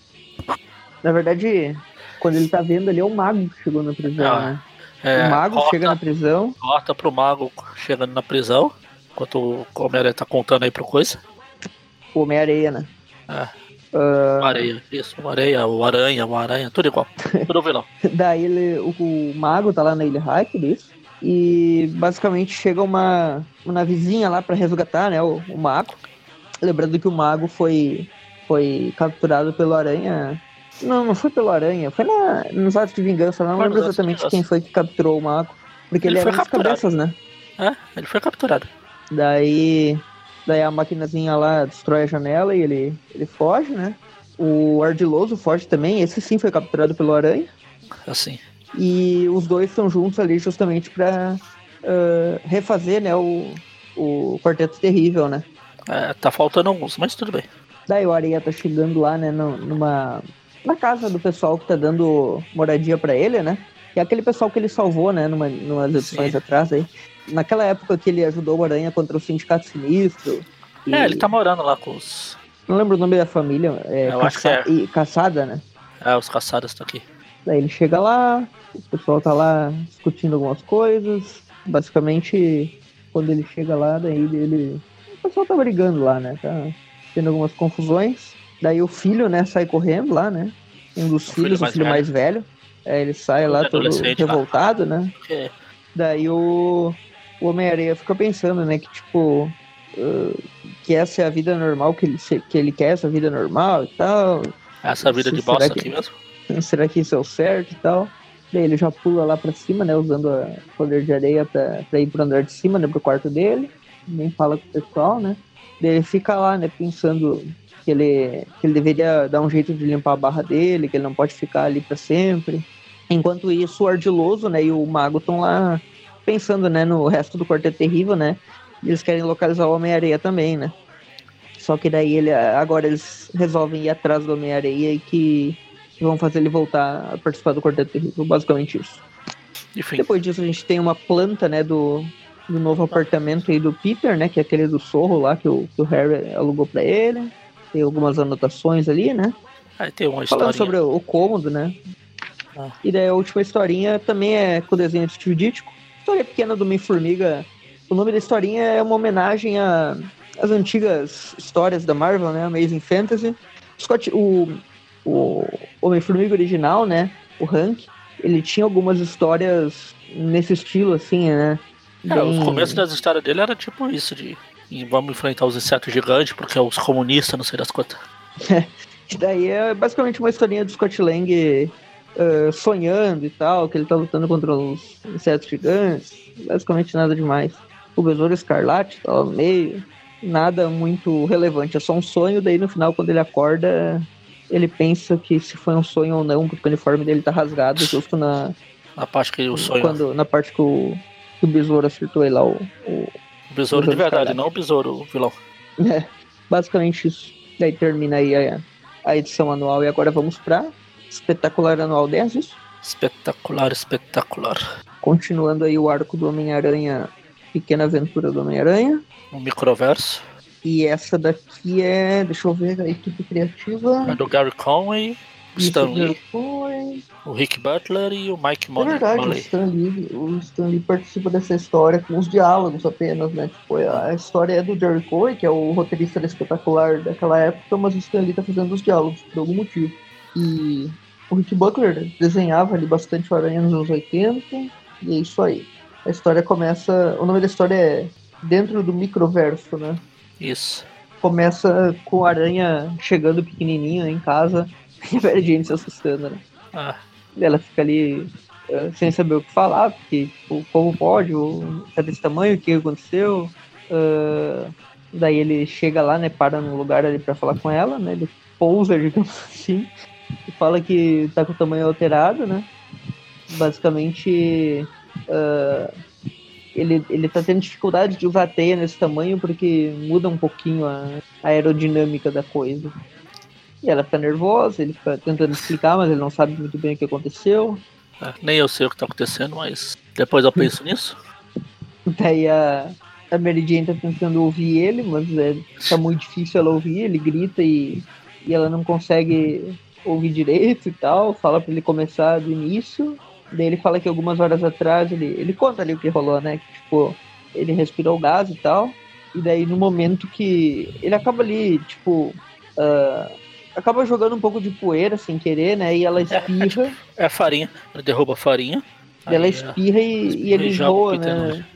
Speaker 3: Na verdade, quando ele tá vendo ali é o mago que chegou na prisão, ah, né? É, o mago corta, chega na prisão.
Speaker 2: Corta pro mago chegando na prisão. Enquanto o Homem-Aranha tá contando aí pro coisa.
Speaker 3: O Homem-Areia, né?
Speaker 2: É. Uh... Areia, isso, areia, o aranha, o aranha, tudo igual. Tudo vilão.
Speaker 3: Daí ele, o, o, mago tá lá na Ilha Hacker, isso. E basicamente chega uma, uma navezinha lá para resgatar, né, o, o mago. Lembrando que o mago foi, foi capturado pelo aranha não, não foi pelo Aranha, foi na, nos atos de vingança, não lembro exatamente quem foi que capturou o mago. Porque ele, ele era das cabeças, né?
Speaker 2: É, ele foi capturado.
Speaker 3: Daí. Daí a maquinazinha lá destrói a janela e ele, ele foge, né? O Ardiloso foge também, esse sim foi capturado pelo Aranha.
Speaker 2: Assim.
Speaker 3: E os dois estão juntos ali justamente pra uh, refazer, né, o, o Quarteto Terrível, né?
Speaker 2: É, tá faltando alguns, mas tudo bem.
Speaker 3: Daí o Areia tá chegando lá, né, numa na casa do pessoal que tá dando moradia para ele, né? Que é aquele pessoal que ele salvou, né, numa, numas edições Sim. atrás aí. Naquela época que ele ajudou o Aranha contra o Sindicato Sinistro.
Speaker 2: E... É, ele tá morando lá com os.
Speaker 3: Não lembro o nome da família. É,
Speaker 2: Eu caça... acho que é.
Speaker 3: E Caçada, né?
Speaker 2: É, os caçadas estão aqui.
Speaker 3: Daí ele chega lá, o pessoal tá lá discutindo algumas coisas. Basicamente, quando ele chega lá, daí ele. O pessoal tá brigando lá, né? Tá tendo algumas confusões. Daí o filho, né, sai correndo lá, né? Um dos o filhos, filho o filho mais velho. É, ele sai lá todo revoltado, lá. né? É. Daí o, o Homem-Aranha fica pensando, né, que tipo. Uh, que essa é a vida normal que ele, que ele quer, essa vida normal e tal.
Speaker 2: Essa vida de bosta aqui mesmo?
Speaker 3: Será que isso é o certo e tal? Daí ele já pula lá pra cima, né? Usando o poder de areia pra, pra ir pro andar de cima, né? Pro quarto dele. Nem fala com o pessoal, né? Daí ele fica lá, né? Pensando que ele, que ele deveria dar um jeito de limpar a barra dele, que ele não pode ficar ali para sempre. Enquanto isso, o Ardiloso né, e o Mago estão lá pensando né, no resto do Quarteto Terrível, né? Eles querem localizar o Homem-Areia também, né? Só que daí ele, agora eles resolvem ir atrás do Homem-Areia e que, que, vão fazer ele voltar a participar do Quarteto Terrível, basicamente isso. Enfim. Depois disso a gente tem uma planta, né, do, do novo apartamento aí do Peter, né, que é aquele do Sorro lá que o, que o Harry alugou para ele tem algumas anotações ali, né?
Speaker 2: Tem uma
Speaker 3: Falando sobre o, cômodo, né? Ah. E daí a última historinha também é com o desenho de Steve Ditko. História pequena do Homem-Formiga. O nome da historinha é uma homenagem às antigas histórias da Marvel, né? Amazing Fantasy. Scott, o, o Homem-Formiga original, né? O Hank, ele tinha algumas histórias nesse estilo, assim, né?
Speaker 2: É, Bem... o começo das histórias dele era tipo isso, de e vamos enfrentar os insetos gigantes, porque é os comunistas, não sei das quantas.
Speaker 3: É, daí é basicamente uma historinha do Scott Lang uh, sonhando e tal, que ele tá lutando contra os insetos gigantes. Basicamente nada demais. O Besouro Escarlate tá lá no meio. Nada muito relevante, é só um sonho. Daí no final, quando ele acorda, ele pensa que se foi um sonho ou não, porque o uniforme dele tá rasgado justo na.
Speaker 2: Na parte que o sonho.
Speaker 3: Quando, na parte que o, que o besouro acertou ele lá, o, o
Speaker 2: o besouro, de verdade, não o besouro vilão.
Speaker 3: É, basicamente isso. Daí termina aí a, a edição anual e agora vamos pra espetacular anual 10, isso?
Speaker 2: Espetacular, espetacular.
Speaker 3: Continuando aí o arco do Homem-Aranha, Pequena Aventura do Homem-Aranha.
Speaker 2: Um microverso.
Speaker 3: E essa daqui é, deixa eu ver, a equipe criativa.
Speaker 2: É do Gary Conway, Stan Lee, o Rick Butler e o Mike Money.
Speaker 3: É verdade, o Stan, Lee, o Stan Lee participa dessa história com os diálogos apenas, né? Tipo, a história é do Jerry Coy, que é o roteirista espetacular daquela época, mas o Stan Lee tá fazendo os diálogos por algum motivo. E o Rick Butler desenhava ali bastante o Aranha nos anos 80, e é isso aí. A história começa. O nome da história é Dentro do Microverso, né?
Speaker 2: Isso.
Speaker 3: Começa com o Aranha chegando pequenininho em casa e a Mary Jane se assustando, né?
Speaker 2: Ah.
Speaker 3: Ela fica ali uh, sem saber o que falar, porque tipo, como pode, o, tá desse tamanho, o que aconteceu? Uh, daí ele chega lá, né, para num lugar ali para falar com ela, né? Ele pousa, digamos assim, e fala que tá com o tamanho alterado, né? basicamente uh, ele, ele tá tendo dificuldade de usar a teia nesse tamanho porque muda um pouquinho a, a aerodinâmica da coisa. E ela fica nervosa, ele fica tentando explicar, mas ele não sabe muito bem o que aconteceu.
Speaker 2: É, nem eu sei o que tá acontecendo, mas depois eu penso nisso.
Speaker 3: Daí a, a Mary Jane tá tentando ouvir ele, mas é, tá muito difícil ela ouvir, ele grita e, e ela não consegue ouvir direito e tal, fala para ele começar do início. Daí ele fala que algumas horas atrás, ele, ele conta ali o que rolou, né? Que, tipo, ele respirou gás e tal. E daí no momento que ele acaba ali, tipo, uh, acaba jogando um pouco de poeira sem querer, né? E ela espirra. É, é, tipo,
Speaker 2: é a farinha, ele derruba a farinha.
Speaker 3: ela espirra e, e ele voa, né?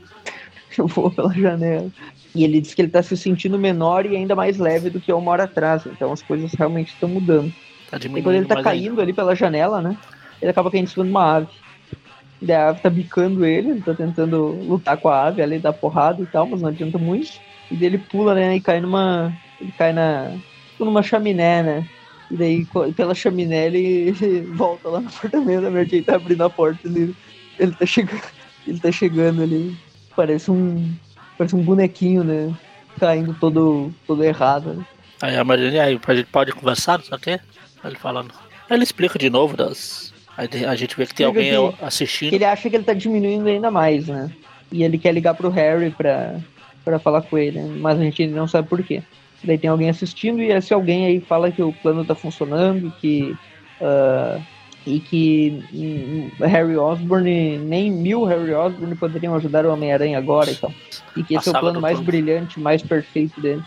Speaker 3: Voa pela janela. E ele diz que ele tá se sentindo menor e ainda mais leve do que uma hora atrás. Então as coisas realmente estão mudando. Tá e quando ele tá caindo ainda. ali pela janela, né? Ele acaba caindo em cima de uma ave. E a ave tá bicando ele, ele tá tentando lutar com a ave, ali dar porrada e tal, mas não adianta muito. E daí ele pula, né? E cai numa. Ele cai na. Numa chaminé, né? E daí, pela chaminé, ele volta lá no apartamento, a Mary tá abrindo a porta, ele, ele tá chegando. Ele tá chegando ali. Parece um. Parece um bonequinho, né? Caindo todo, todo errado. Né?
Speaker 2: Aí a Maria, aí a gente pode conversar, não sei o quê? Ele falando. Ele explica de novo das. A gente vê que tem alguém que, assistindo.
Speaker 3: ele acha que ele tá diminuindo ainda mais, né? E ele quer ligar pro Harry pra, pra falar com ele, mas a gente não sabe por quê. Daí tem alguém assistindo e esse alguém aí fala que o plano tá funcionando, que. Uh, e que hum, Harry Osborn, nem mil Harry Osborn poderiam ajudar o Homem-Aranha agora então. E que esse a é o plano mais plano. brilhante, mais perfeito dele.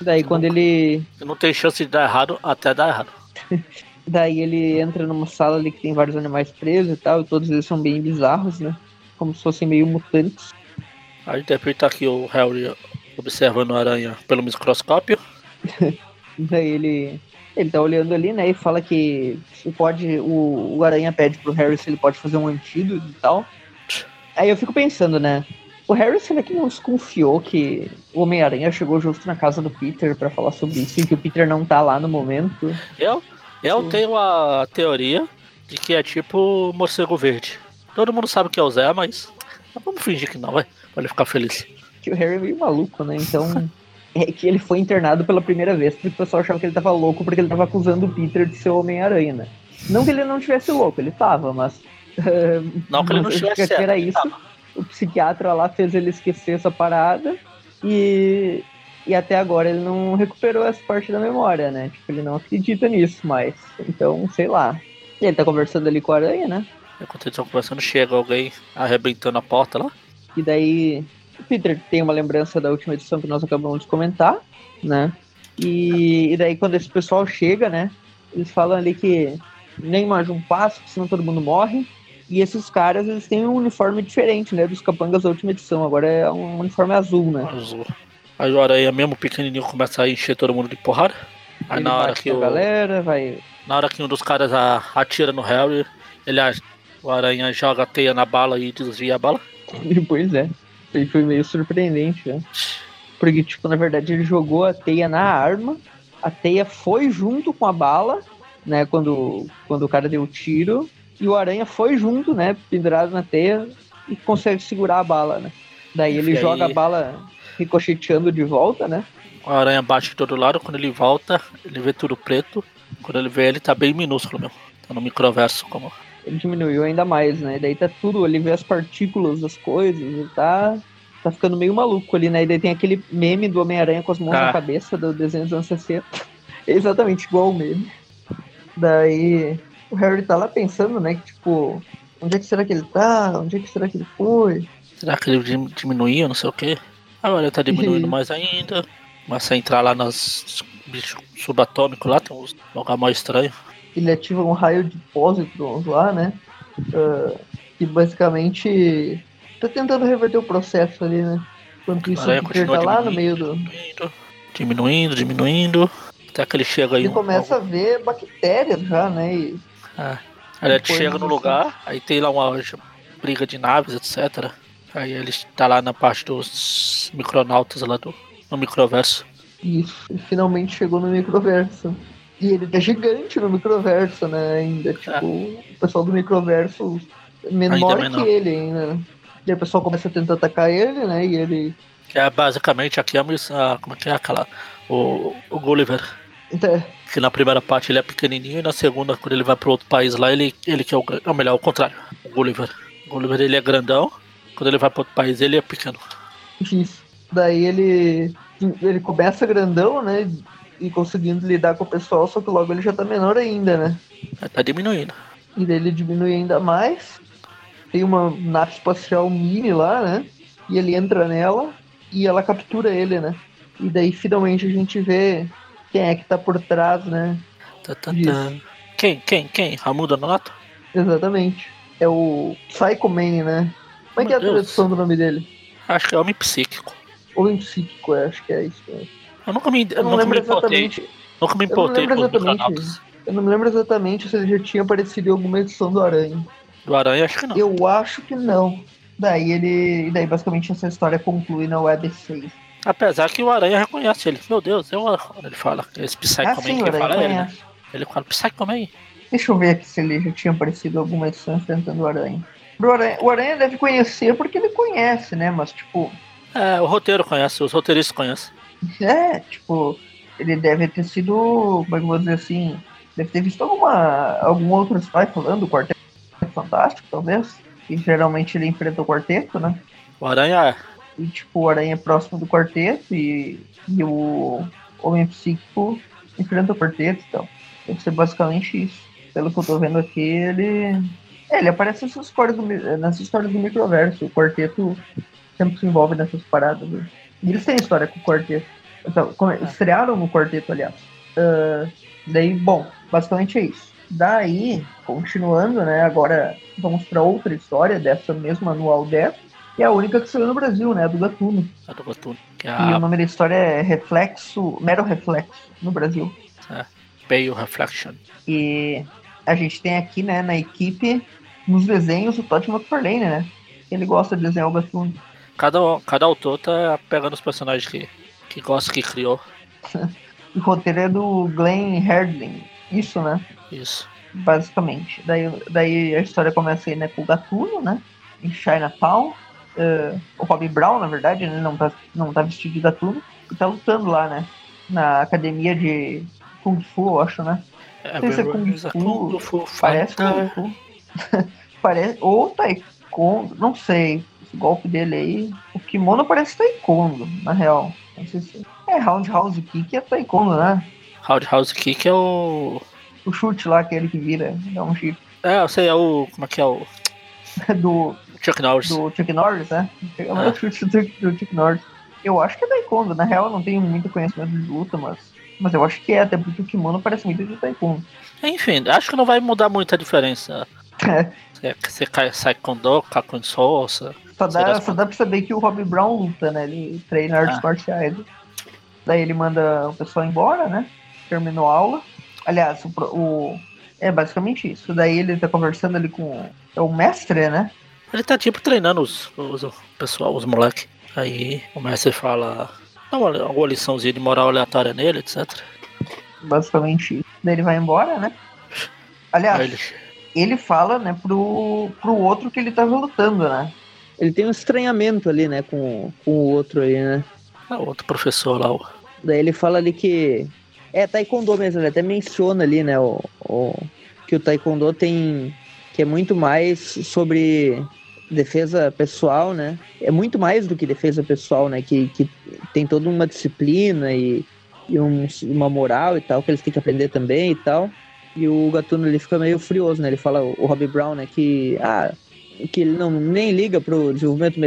Speaker 3: Daí quando ele.
Speaker 2: Não tem chance de dar errado até dar errado.
Speaker 3: Daí ele entra numa sala ali que tem vários animais presos e tal, e todos eles são bem bizarros, né? Como se fossem meio mutantes.
Speaker 2: A gente tá aqui o Harry observando a aranha pelo microscópio.
Speaker 3: Daí ele, ele tá olhando ali, né? E fala que pode. O, o aranha pede pro Harry se ele pode fazer um antídoto e tal. Aí eu fico pensando, né? O Harry será que não desconfiou que o Homem-Aranha chegou justo na casa do Peter para falar sobre isso e que o Peter não tá lá no momento?
Speaker 2: Eu? Eu Sim. tenho a teoria de que é tipo morcego verde. Todo mundo sabe que é o Zé, mas vamos fingir que não, vai. Pra ele ficar feliz.
Speaker 3: Que o Harry é meio maluco, né? Então. é que ele foi internado pela primeira vez porque o pessoal achava que ele tava louco porque ele tava acusando o Peter de ser o Homem-Aranha, né? Não que ele não tivesse louco, ele tava, mas.
Speaker 2: não que ele não tivesse.
Speaker 3: Que era isso. O psiquiatra lá fez ele esquecer essa parada e e até agora ele não recuperou essa parte da memória, né? Tipo, ele não acredita nisso mais. Então, sei lá. E ele tá conversando ali com a aranha, né?
Speaker 2: Enquanto eles estão conversando, chega alguém arrebentando a porta lá.
Speaker 3: E daí o Peter tem uma lembrança da última edição que nós acabamos de comentar, né? E, e daí quando esse pessoal chega, né? Eles falam ali que nem mais um passo, senão todo mundo morre. E esses caras, eles têm um uniforme diferente, né? Dos capangas da última edição. Agora é um uniforme azul, né?
Speaker 2: Azul. Aí o Aranha, mesmo pequenininho, começa a encher todo mundo de porrada. Aí
Speaker 3: ele na hora que o. Galera, vai...
Speaker 2: Na hora que um dos caras atira no Harry, ele, o Aranha joga a teia na bala e desvia a bala.
Speaker 3: pois é. Isso foi meio surpreendente, né? Porque, tipo, na verdade ele jogou a teia na arma, a teia foi junto com a bala, né? Quando, quando o cara deu o tiro, e o Aranha foi junto, né? Pendurado na teia e consegue segurar a bala, né? Daí ele e joga aí... a bala ricocheteando de volta, né?
Speaker 2: A aranha bate de todo lado, quando ele volta, ele vê tudo preto. Quando ele vê ele, tá bem minúsculo meu. Tá no microverso como.
Speaker 3: Ele diminuiu ainda mais, né? Daí tá tudo, ele vê as partículas das coisas, ele tá. Tá ficando meio maluco ali, né? E daí tem aquele meme do Homem-Aranha com as mãos ah. na cabeça do desenho dos anos 60. exatamente igual o meme. Daí o Harry tá lá pensando, né? Que tipo, onde é que será que ele tá? Onde é que será que ele foi?
Speaker 2: Será que ele diminuiu, não sei o quê? Agora tá diminuindo mais ainda. Começa a entrar lá nas bichos subatômicos lá, tem uns lugar mais estranho.
Speaker 3: Ele ativa um raio de pósitrons lá, né? Uh, que basicamente tá tentando reverter o processo ali, né? Enquanto isso, o Peter tá lá no meio do.
Speaker 2: Diminuindo, diminuindo. Até que ele chega aí.
Speaker 3: Ele um, começa a ver bactérias já, né? E...
Speaker 2: É. Aí ele chega no lugar, aí tem lá uma briga de naves, etc. Aí ele está lá na parte dos micronautas lá do no microverso.
Speaker 3: Isso, ele finalmente chegou no microverso. E ele tá gigante no microverso, né? Ainda, tipo, é. o pessoal do microverso menor,
Speaker 2: menor.
Speaker 3: que ele ainda. E aí o pessoal começa a tentar atacar ele, né? E ele.
Speaker 2: Que é basicamente aqui a missão. Como é que é aquela? O, o Gulliver.
Speaker 3: Então,
Speaker 2: Que na primeira parte ele é pequenininho e na segunda, quando ele vai para outro país lá, ele, ele que é o, ou melhor, o contrário. O Gulliver. O Gulliver ele é grandão, quando ele vai para outro país ele é pequeno.
Speaker 3: Isso. Daí ele. Ele começa grandão, né? E conseguindo lidar com o pessoal, só que logo ele já tá menor ainda, né?
Speaker 2: Tá diminuindo.
Speaker 3: E daí ele diminui ainda mais. Tem uma nave espacial mini lá, né? E ele entra nela e ela captura ele, né? E daí finalmente a gente vê quem é que tá por trás, né?
Speaker 2: Tá, tá, tá. Quem? Quem? Quem? Ramuda Nonato?
Speaker 3: Exatamente. É o Psycho Man, né? Como é que é a
Speaker 2: Meu Deus.
Speaker 3: tradução do nome dele?
Speaker 2: Acho que é homem psíquico.
Speaker 3: Homem psíquico, é, acho que é isso. né?
Speaker 2: Eu nunca me,
Speaker 3: Eu não
Speaker 2: nunca me importei. Nunca me
Speaker 3: Eu não
Speaker 2: importei
Speaker 3: lembro exatamente. Eu não me lembro exatamente se ele já tinha aparecido em alguma edição do Aranha.
Speaker 2: Do Aranha, acho que não.
Speaker 3: Eu acho que não. Daí ele. Daí basicamente essa história conclui na Web 6.
Speaker 2: Apesar que o Aranha reconhece ele. Meu Deus, eu, ele fala. Esse Psycho
Speaker 3: Ah,
Speaker 2: Man
Speaker 3: sim,
Speaker 2: que ele fala é ele, né? Ele fala Psycho Man.
Speaker 3: Deixa eu ver aqui se ele já tinha aparecido alguma edição enfrentando o Aranha. O Aranha, o Aranha deve conhecer porque ele conhece, né? Mas, tipo,
Speaker 2: É, o roteiro conhece, os roteiristas conhecem.
Speaker 3: É, tipo, ele deve ter sido, como é que eu vou dizer assim, deve ter visto alguma, algum outro spy falando do Quarteto Fantástico, talvez. E geralmente ele enfrenta o quarteto, né?
Speaker 2: O Aranha é.
Speaker 3: E, tipo, o Aranha é próximo do quarteto e, e o Homem Psíquico enfrenta o quarteto então. Deve ser basicamente isso. Pelo que eu tô vendo aqui, ele. É, ele aparece nessas histórias do, nessas histórias do microverso. O quarteto sempre se envolve nessas paradas. né? E eles têm história com o quarteto. Então, como- estrearam no quarteto, aliás. Ah, daí, bom, basicamente é isso. Daí, continuando, né? Agora vamos para outra história dessa mesma anual 10, que é a única que saiu no Brasil, né? a Do Gatuno.
Speaker 2: A do Gatuno. É
Speaker 3: E o nome da história é Reflexo, Mero Reflexo, no Brasil.
Speaker 2: Pale Reflection.
Speaker 3: E a gente tem aqui, né, na equipe, nos desenhos, o Todd McFarlane, né? Ele gosta de desenhar o Gatuno.
Speaker 2: Cada, cada autor tá pegando os personagens que, que gosta, que criou.
Speaker 3: O roteiro é do Glenn Herdling. Isso, né?
Speaker 2: Isso.
Speaker 3: basicamente. Daí, daí a história começa aí né, com o Gatuno, né? Em Chinatown. Eh, o Robbie Brown, na verdade, né, não, tá, não tá vestido de Gatuno. E tá lutando lá, né? Na academia de Kung Fu, eu acho, né? sei se é Kung
Speaker 2: a
Speaker 3: Fu,
Speaker 2: Kung Fu
Speaker 3: Parece Kung. Fu. parece, ou Taekwondo, não sei. Golpe dele aí. O kimono parece Taekwondo, na real. Não sei se. É, Roundhouse Kick é Taekwondo, né?
Speaker 2: Roundhouse Kick é o.
Speaker 3: O chute lá, aquele que vira, dá um chute.
Speaker 2: É, eu sei, é o. Como é que é o.
Speaker 3: Do,
Speaker 2: Chuck Norris.
Speaker 3: do Chuck Norris, né? É o
Speaker 2: Ah.
Speaker 3: chute do, do Chuck Norris. Eu acho que é Taekwondo. Na real, eu não tenho muito conhecimento de luta, mas, mas eu acho que é, até porque o kimono parece muito de Taekwondo.
Speaker 2: Enfim, acho que não vai mudar muito a diferença.
Speaker 3: É,
Speaker 2: é- Você cai, sai com do, Kakun Sousa.
Speaker 3: Só, dá, só dá pra saber que o Robbie Brown luta, né? Ele treina artes
Speaker 2: Ah.
Speaker 3: marciais. Daí ele manda o pessoal embora, né? Terminou a aula. Aliás, o, o- é basicamente isso. Daí ele tá conversando ali com é o mestre, né?
Speaker 2: Ele tá tipo treinando os, os o pessoal, os moleque. Aí o mestre fala. Dá uma, uma liçãozinha de moral aleatória nele, etc.
Speaker 3: Basicamente isso. Daí ele vai embora, né? Aliás,
Speaker 2: ele.
Speaker 3: ele fala, né, pro, pro outro que ele tava lutando, né? Ele tem um estranhamento ali, né, com, com o outro ali, né?
Speaker 2: Ah, o outro professor lá.
Speaker 3: Daí ele fala ali que. É, Taekwondo mesmo, ele até menciona ali, né, o, o- que o Taekwondo tem. que é muito mais sobre defesa pessoal, né? É muito mais do que defesa pessoal, né? Que, que tem toda uma disciplina e, e um- uma moral e tal, que eles têm que aprender também e tal. E o Gatuno ele fica meio furioso, né? Ele fala, o Robbie Brown, né, que. Ah, que ele não nem liga pro desenvolvimento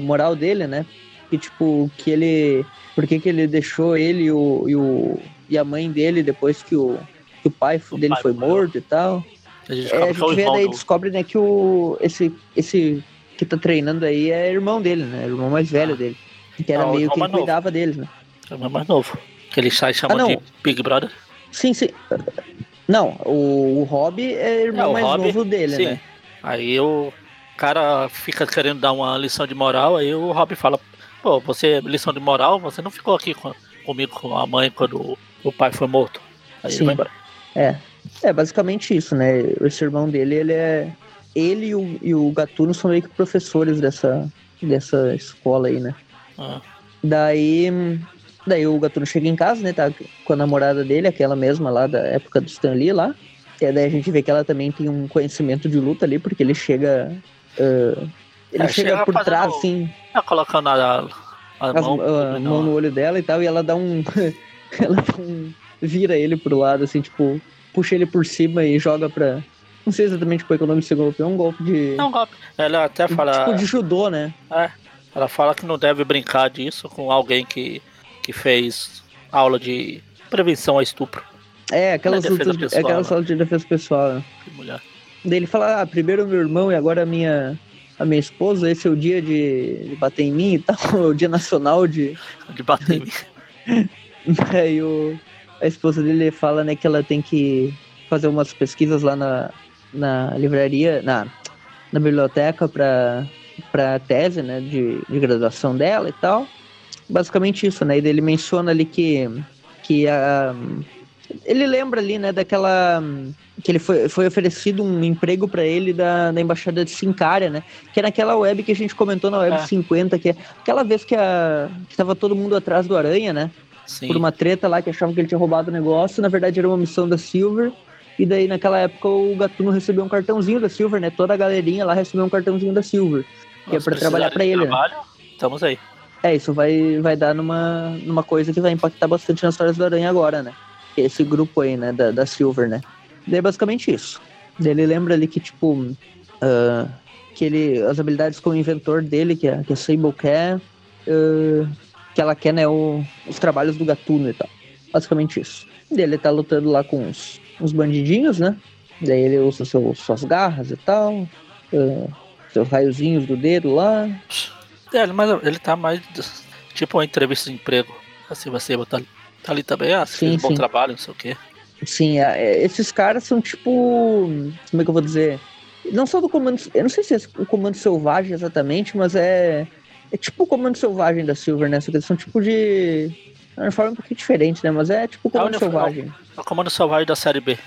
Speaker 3: moral dele, né? Que tipo, que ele. Por que, que ele deixou ele e, o, e, o, e a mãe dele depois que o, que o pai
Speaker 2: O
Speaker 3: dele
Speaker 2: pai
Speaker 3: foi
Speaker 2: morreu.
Speaker 3: morto e tal?
Speaker 2: A gente
Speaker 3: É, a
Speaker 2: que
Speaker 3: gente vê
Speaker 2: irmão
Speaker 3: daí, descobre né, que o, esse, esse que tá treinando aí é irmão dele, né? O irmão mais velho
Speaker 2: Ah.
Speaker 3: dele. Que era
Speaker 2: Ah,
Speaker 3: meio
Speaker 2: irmão
Speaker 3: quem
Speaker 2: novo.
Speaker 3: cuidava deles, né?
Speaker 2: É o mais novo. Que ele sai chamando
Speaker 3: Ah,
Speaker 2: de Big Brother.
Speaker 3: Sim, sim. Não, o, o Rob é irmão
Speaker 2: É,
Speaker 3: mais novo dele,
Speaker 2: Sim.
Speaker 3: né?
Speaker 2: Aí o cara fica querendo dar uma lição de moral, aí o Rob fala, pô, você, lição de moral, você não ficou aqui com- comigo com a mãe quando o, pai foi morto. Aí
Speaker 3: Sim.
Speaker 2: ele vai embora.
Speaker 3: É. É basicamente isso, né? Esse irmão dele, ele é. ele e o, e o Gatuno são meio que professores dessa, dessa escola aí, né?
Speaker 2: Ah,
Speaker 3: Daí, daí o Gatuno chega em casa, né? Tá com a namorada dele, aquela mesma lá da época do Stan Lee lá. E daí a gente vê que ela também tem um conhecimento de luta ali, porque ele chega. Ah, ele
Speaker 2: É,
Speaker 3: chega
Speaker 2: chega
Speaker 3: por trás, assim,
Speaker 2: tá colocando a, a
Speaker 3: as-
Speaker 2: mão,
Speaker 3: a
Speaker 2: no-
Speaker 3: mão no olho dela e tal, e ela dá um. ela dá um- vira ele pro lado, assim, tipo, puxa ele por cima e joga pra. Não sei exatamente qual é que é o nome desse golpe, é um golpe de.
Speaker 2: É um golpe. Ela até fala.
Speaker 3: Tipo de judô, né?
Speaker 2: É, ela fala que não deve brincar disso com alguém que, que fez aula de prevenção a estupro
Speaker 3: É, aquelas
Speaker 2: é
Speaker 3: lutas, é
Speaker 2: pessoal,
Speaker 3: aquelas
Speaker 2: né?
Speaker 3: aulas de defesa pessoal, né?
Speaker 2: de mulher.
Speaker 3: Daí ele fala, ah, primeiro meu irmão e agora a minha, a minha esposa, esse é o dia de, de bater em mim e tal, é o dia nacional de.
Speaker 2: De bater em mim.
Speaker 3: Daí o, a esposa dele fala, né, que ela tem que fazer umas pesquisas lá na, na livraria, na, na biblioteca pra, pra tese, né, de, de graduação dela e tal. Basicamente isso, né, e ele menciona ali que, que a... Ele lembra ali, né, daquela... Que ele foi, foi oferecido um emprego pra ele da, da embaixada de Sincária, né? Que é naquela web que a gente comentou na web
Speaker 2: É.
Speaker 3: 50, que é aquela vez que, a, que tava todo mundo atrás do Aranha, né?
Speaker 2: Sim.
Speaker 3: por uma treta lá que achavam que ele tinha roubado o negócio. Na verdade, era uma missão da Silver. E daí, naquela época, o Gatuno recebeu um cartãozinho da Silver, né? Toda a galerinha lá recebeu um cartãozinho da Silver. Que é pra trabalhar pra ele, né?
Speaker 2: Trabalho, Estamos aí.
Speaker 3: É, isso vai, vai dar numa, numa coisa que vai impactar bastante nas histórias do Aranha agora, né? É esse grupo aí, né? Da, da Silver, né? Daí, é basicamente isso. Ele lembra ali que, tipo... ah, que ele... As habilidades como inventor dele, que a, que a Sable quer... ah, que ela quer, né? O, os trabalhos do Gatuno e tal. Basicamente isso. Daí ele tá lutando lá com uns, bandidinhos, né? Daí ele usa seu, suas garras e tal. ah, seus raiozinhos do dedo lá.
Speaker 2: É, mas ele tá mais tipo uma entrevista de emprego. Assim, você tá, tá ali também, ah,
Speaker 3: Sim,
Speaker 2: fez um bom trabalho, não sei o quê.
Speaker 3: Sim, é, é, esses caras são tipo. Como é que eu vou dizer? Não só do comando. Eu não sei se é o comando selvagem exatamente, mas é. É tipo o comando selvagem da Silver, né? Só que eles são tipo de. É uma forma um pouquinho diferente, né? Mas é tipo o comando
Speaker 2: uniforme.
Speaker 3: selvagem.
Speaker 2: É o comando selvagem da série B.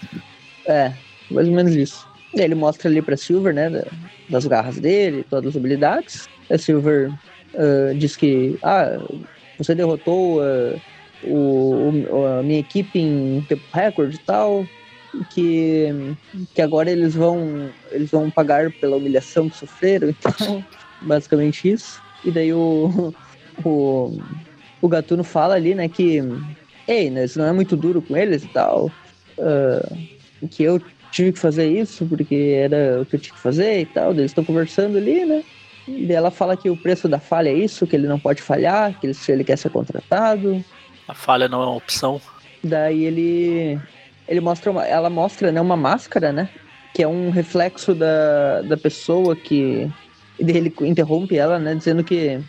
Speaker 3: É, mais ou menos isso. E aí ele mostra ali pra Silver, né? da- das garras dele, todas as habilidades. A Silver ah, diz que. Ah, você derrotou ah, o, o- a minha equipe em tempo recorde e tal. Que, que agora eles vão, eles vão pagar pela humilhação que sofreram e tal. Basicamente isso. E daí o, o, o Gatuno fala ali, né, que. Ei, né, isso não é muito duro com eles e tal. ah, que eu tive que fazer isso porque era o que eu tinha que fazer e tal. Eles estão conversando ali, né? E ela fala que o preço da falha é isso, que ele não pode falhar, que ele, ele quer ser contratado.
Speaker 2: A falha não é uma opção.
Speaker 3: Daí ele ele mostra uma, ela mostra né, uma máscara, né? Que é um reflexo da, da pessoa que ele interrompe ela, né? Dizendo que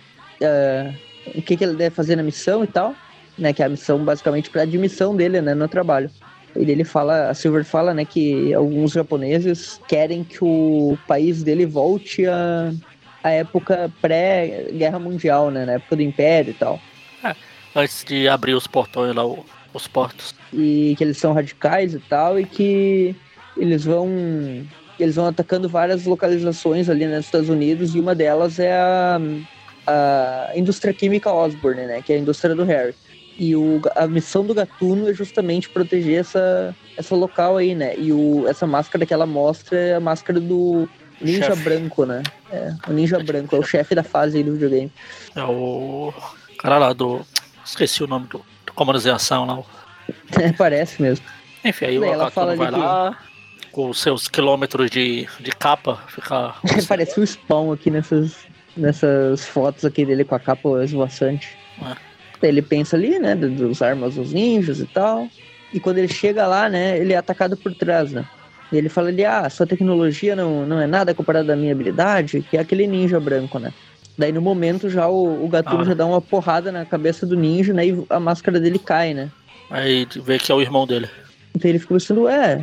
Speaker 3: ah, o que, que ele deve fazer na missão e tal, né? Que é a missão basicamente para admissão dele, né? No trabalho. E daí ele fala, a Silver fala, né? Que alguns japoneses querem que o país dele volte a a época pré-guerra mundial, né? Na época do Império e tal.
Speaker 2: Antes de abrir os portões lá, os portos.
Speaker 3: e que eles são radicais e tal, e que eles vão eles vão atacando várias localizações ali nos Estados Unidos, e uma delas é a, a indústria química Osborne, né, que é a indústria do Harry. E o, a missão do Gatuno é justamente proteger essa, essa local aí, né? E o, essa máscara que ela mostra é a máscara do Ninja
Speaker 2: Chefe.
Speaker 3: branco, né? É, o Ninja branco, é o chefe da fase aí do videogame.
Speaker 2: É o cara lá do. Esqueci o nome do, do comando de ação lá.
Speaker 3: Parece mesmo.
Speaker 2: Enfim, aí o
Speaker 3: ela
Speaker 2: Akatuno
Speaker 3: fala
Speaker 2: vai
Speaker 3: que-
Speaker 2: lá, com os seus quilômetros de, de capa, fica.
Speaker 3: Parece o Spawn aqui nessas, nessas fotos aqui dele com a capa esvoaçante.
Speaker 2: É.
Speaker 3: Ele pensa ali, né, do- dos armas dos ninjas e tal. E quando ele chega lá, né, ele é atacado por trás, né. E ele fala ali, ah, sua tecnologia não, não é nada comparada à minha habilidade, que é aquele ninja branco, né. Daí no momento já o, o Gatuno
Speaker 2: Ah.
Speaker 3: já dá uma porrada na cabeça do ninja, né, e a máscara dele cai, né.
Speaker 2: Aí vê que é o irmão dele.
Speaker 3: Então ele fica pensando, é,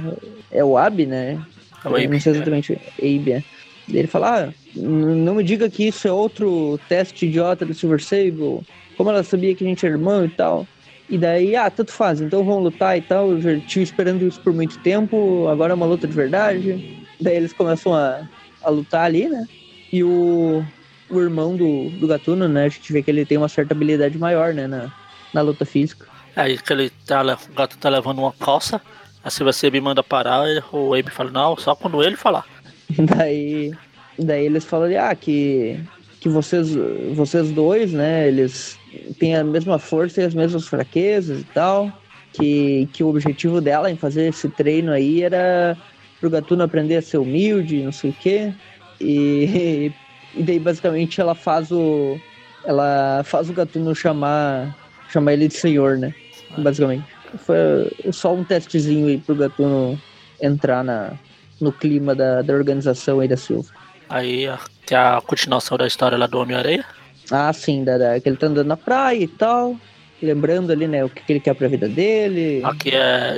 Speaker 3: é o Abi, né?
Speaker 2: É o Abe,
Speaker 3: Não sei exatamente, Abe, é. Daí ele fala, ah, não me diga que isso é outro teste idiota do Silver Sable. Como ela sabia que a gente é irmão e tal. E daí, ah, tanto faz, então vamos lutar e tal. Eu já tive esperando isso por muito tempo, agora é uma luta de verdade. Daí eles começam a, a lutar ali, né? E o, o irmão do, do Gatuno, né? A gente vê que ele tem uma certa habilidade maior, né? Na, na luta física.
Speaker 2: Aí que ele tá, o gato tá levando uma calça, aí se você me manda parar, o Abe fala, não, só quando ele falar.
Speaker 3: Daí, daí eles falam ah, que, que vocês, vocês dois, né, eles têm a mesma força e as mesmas fraquezas e tal, que, que o objetivo dela em fazer esse treino aí era pro Gatuno aprender a ser humilde, não sei o quê, e, e daí basicamente ela faz o ela faz o Gatuno chamar chamar ele de senhor, né, basicamente. Foi só um testezinho aí pro Gatuno entrar na, no clima da, da organização aí da Silva.
Speaker 2: Aí tem a continuação da história lá do Homem-Areia.
Speaker 3: Ah, sim, da, da, que ele tá andando na praia e tal. Lembrando ali, né, o que, que ele quer pra vida dele.
Speaker 2: Aqui é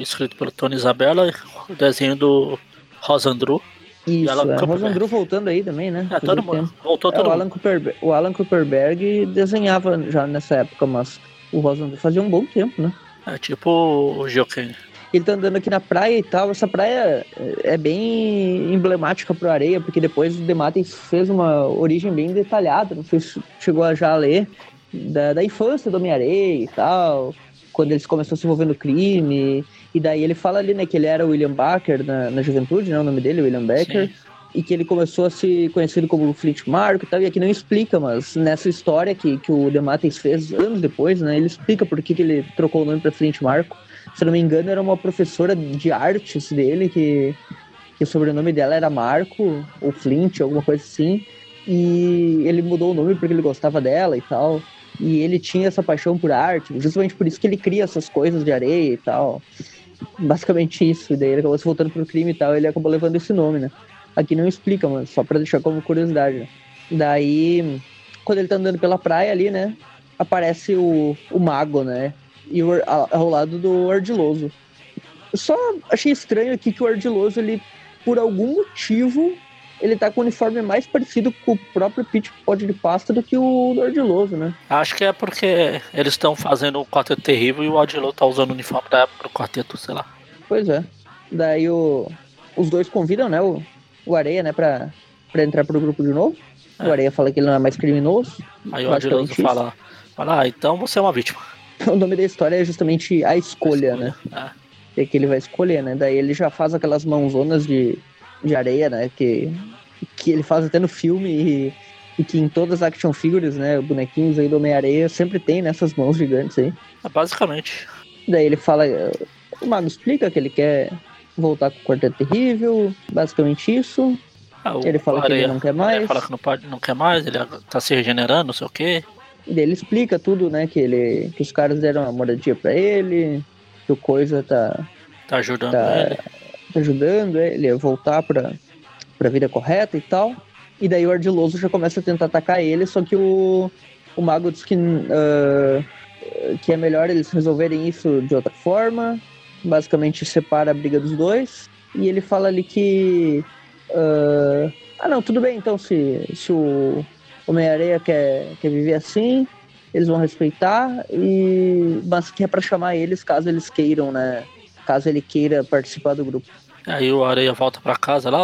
Speaker 2: escrito pelo Tony Isabella, o desenho do Rosandru.
Speaker 3: Isso, é. Rosandru voltando aí também, né?
Speaker 2: É, todo mundo. Voltou é, todo
Speaker 3: o Alan, Cooper, o Alan Cooperberg desenhava já nessa época, mas o Rosandru fazia um bom tempo, né?
Speaker 2: É tipo o Joaquim
Speaker 3: ele tá andando aqui na praia e tal. Essa praia é bem emblemática pro Areia, porque depois o Demates fez uma origem bem detalhada. Não sei se chegou a já ler da, da infância do Homem-Areia e tal, quando eles começaram a se envolver no crime. E daí ele fala ali, né, que ele era William Baker na, na juventude, né? O nome dele, William Baker. Sim. E que ele começou a se conhecido como Flint Marco e tal, e aqui não explica, mas nessa história que, que o Demates fez anos depois, né, ele explica por que, que ele trocou o nome para Flint Marco se não me engano, era uma professora de artes dele, que, que o sobrenome dela era Marco, ou Flint, alguma coisa assim. E ele mudou o nome porque ele gostava dela e tal. E ele tinha essa paixão por arte, justamente por isso que ele cria essas coisas de areia e tal. Basicamente isso. E daí ele acabou se voltando pro crime e tal, ele acabou levando esse nome, né? Aqui não explica, mas só para deixar como curiosidade. Né? Daí, quando ele tá andando pela praia ali, né? Aparece o, o mago, né? e o, ao lado do Ardiloso. Só achei estranho aqui que o Ardiloso, ele, por algum motivo, ele tá com o uniforme mais parecido com o próprio Pit Pod de Pasta do que o do Ardiloso, né?
Speaker 2: Acho que é porque eles estão fazendo o Quarteto Terrível e o Ardiloso tá usando o uniforme da época do Quarteto, sei lá.
Speaker 3: Pois é. Daí o, os dois convidam, né, o, o Areia, né, pra, pra entrar pro grupo de novo. É. O Areia fala que ele não é mais criminoso.
Speaker 2: Aí o Ardiloso fala, fala, ah, então você é uma vítima.
Speaker 3: o nome da história é justamente a escolha, a escolha. né? Ah. É que ele vai escolher, né? Daí ele já faz aquelas mãozonas de, de areia, né? Que, que ele faz até no filme e, e que em todas as action figures, né? Bonequinhos aí do Homem-Areia sempre tem nessas mãos gigantes aí.
Speaker 2: É, basicamente.
Speaker 3: Daí ele fala. O Mago explica que ele quer voltar com o Quarteto Terrível, basicamente isso. Ah, ele fala que ele não quer mais. Ele
Speaker 2: fala que não, pode, não quer mais, ele tá se regenerando, não sei o quê.
Speaker 3: E ele explica tudo, né? Que, ele, que os caras deram uma moradia para ele, que o Coisa tá.
Speaker 2: Tá ajudando tá, ele.
Speaker 3: Tá ajudando ele a voltar pra, pra vida correta e tal. E daí o Ardiloso já começa a tentar atacar ele, só que o, o Mago diz que, uh, que é melhor eles resolverem isso de outra forma. Basicamente separa a briga dos dois. E ele fala ali que. Uh, ah, não, tudo bem, então se, se o, Homem-Areia quer, quer viver assim, eles vão respeitar, e mas que é pra chamar eles caso eles queiram, né? Caso ele queira participar do grupo.
Speaker 2: Aí o Areia volta pra casa lá,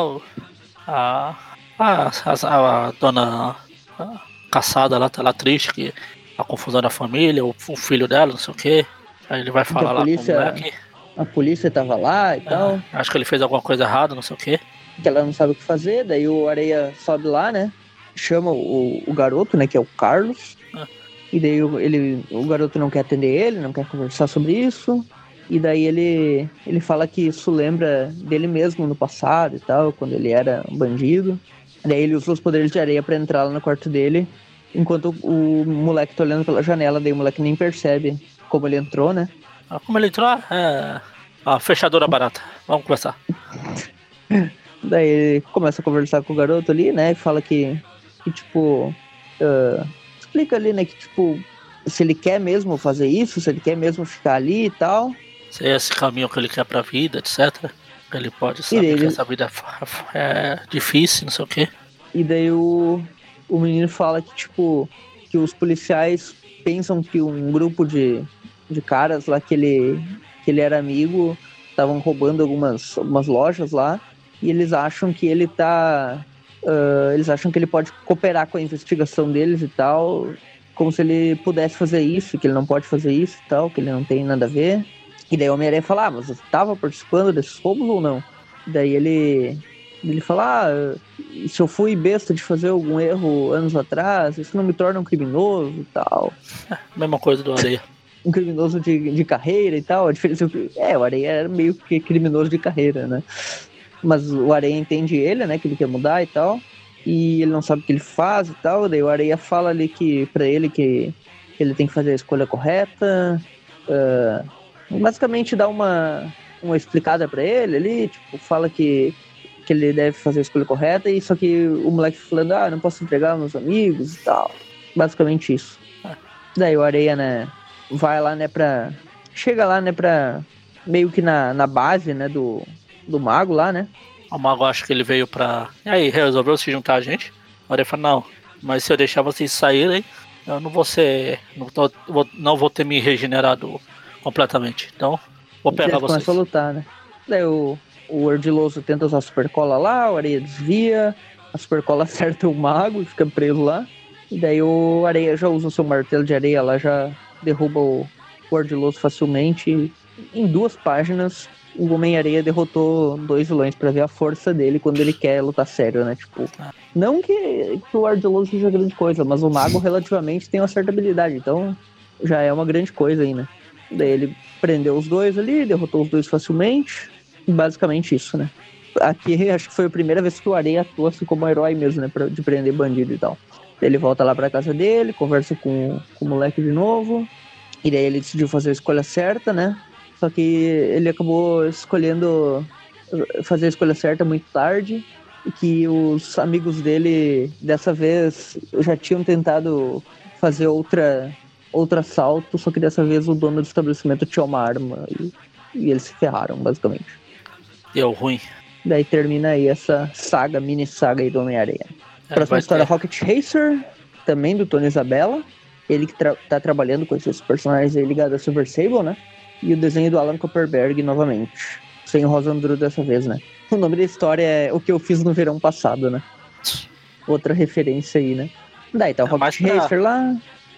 Speaker 2: a, a, a, a dona a caçada lá tá lá triste, que a confusão da família, o, o filho dela, não sei o que. Aí ele vai falar polícia, lá com o moleque.
Speaker 3: A polícia tava lá e é, tal.
Speaker 2: Acho que ele fez alguma coisa errada, não sei o que.
Speaker 3: Que ela não sabe o que fazer, daí o Areia sobe lá, né? chama o, o garoto, né, que é o Carlos. Ah. E daí ele, o garoto não quer atender ele, não quer conversar sobre isso. E daí ele, ele fala que isso lembra dele mesmo no passado e tal, quando ele era um bandido. Daí ele usa os poderes de areia para entrar lá no quarto dele, enquanto o moleque tá olhando pela janela, daí o moleque nem percebe como ele entrou, né?
Speaker 2: Ah, como ele entrou? É. A fechadora barata. Vamos conversar.
Speaker 3: daí ele começa a conversar com o garoto ali, né? E fala que que, tipo, uh, explica ali, né, que, tipo, se ele quer mesmo fazer isso, se ele quer mesmo ficar ali e tal.
Speaker 2: Se é esse caminho que ele quer pra vida, etc. Ele pode saber ele... que essa vida é, é difícil, não sei o quê.
Speaker 3: E daí o, o menino fala que, tipo, que os policiais pensam que um grupo de, de caras lá que ele, que ele era amigo estavam roubando algumas, algumas lojas lá e eles acham que ele tá. Uh, eles acham que ele pode cooperar com a investigação deles e tal, como se ele pudesse fazer isso, que ele não pode fazer isso e tal, que ele não tem nada a ver. E daí o Homem-Aranha fala, ah, mas você estava participando desses roubos ou não? Daí ele ele fala, ah, se eu fui besta de fazer algum erro anos atrás, isso não me torna um criminoso e tal.
Speaker 2: Mesma coisa do Areia.
Speaker 3: um criminoso de, de carreira e tal. A diferença é, o Areia era meio que criminoso de carreira, né? Mas o Areia entende ele, né? Que ele quer mudar e tal. E ele não sabe o que ele faz e tal. Daí o Areia fala ali que para ele que ele tem que fazer a escolha correta. Uh, basicamente dá uma, uma explicada para ele ali, tipo, fala que, que ele deve fazer a escolha correta, e só que o moleque falando, ah, não posso entregar meus amigos e tal. Basicamente isso. Daí o Areia, né, vai lá, né, pra. Chega lá, né, pra. Meio que na, na base, né, do, do mago lá, né?
Speaker 2: O mago acho que ele veio pra. E aí, resolveu se juntar a gente? O Areia fala, não, mas se eu deixar vocês saírem, eu não vou ser. Não, tô, não vou ter me regenerado completamente. Então, vou pegar vocês.
Speaker 3: Começa a lutar, né? Daí o, o Ordiloso tenta usar a super cola lá, o Areia desvia, a super cola acerta o mago e fica preso lá. E daí o Areia já usa o seu martelo de areia lá, já derruba o, o Ardiloso facilmente. Em duas páginas, o Homem-Areia derrotou dois vilões para ver a força dele quando ele quer lutar sério, né? Tipo, não que, que o Ardiloso seja grande coisa, mas o Mago relativamente tem uma certa habilidade, então já é uma grande coisa aí, né? Daí ele prendeu os dois ali, derrotou os dois facilmente, basicamente isso, né? Aqui acho que foi a primeira vez que o Areia atua assim como herói mesmo, né? Pra, de prender bandido e tal. Ele volta lá pra casa dele, conversa com, com o moleque de novo. E daí ele decidiu fazer a escolha certa, né? Só que ele acabou escolhendo fazer a escolha certa muito tarde. E que os amigos dele, dessa vez, já tinham tentado fazer outra, outro assalto, só que dessa vez o dono do estabelecimento tinha uma arma. E, e eles se ferraram, basicamente.
Speaker 2: Deu ruim.
Speaker 3: Daí termina aí essa saga, mini saga aí do Homem-Aranha. É, Próxima história, ter... Rocket Racer, também do Tony Isabella. Ele que tra tá trabalhando com esses personagens aí ligados a Silver Sable, né? E o desenho do Alan Copperberg novamente. Sem o Rosandro dessa vez, né? O nome da história é O que eu fiz no verão passado, né? Outra referência aí, né? Daí tá o é Rocket pra... Racer lá.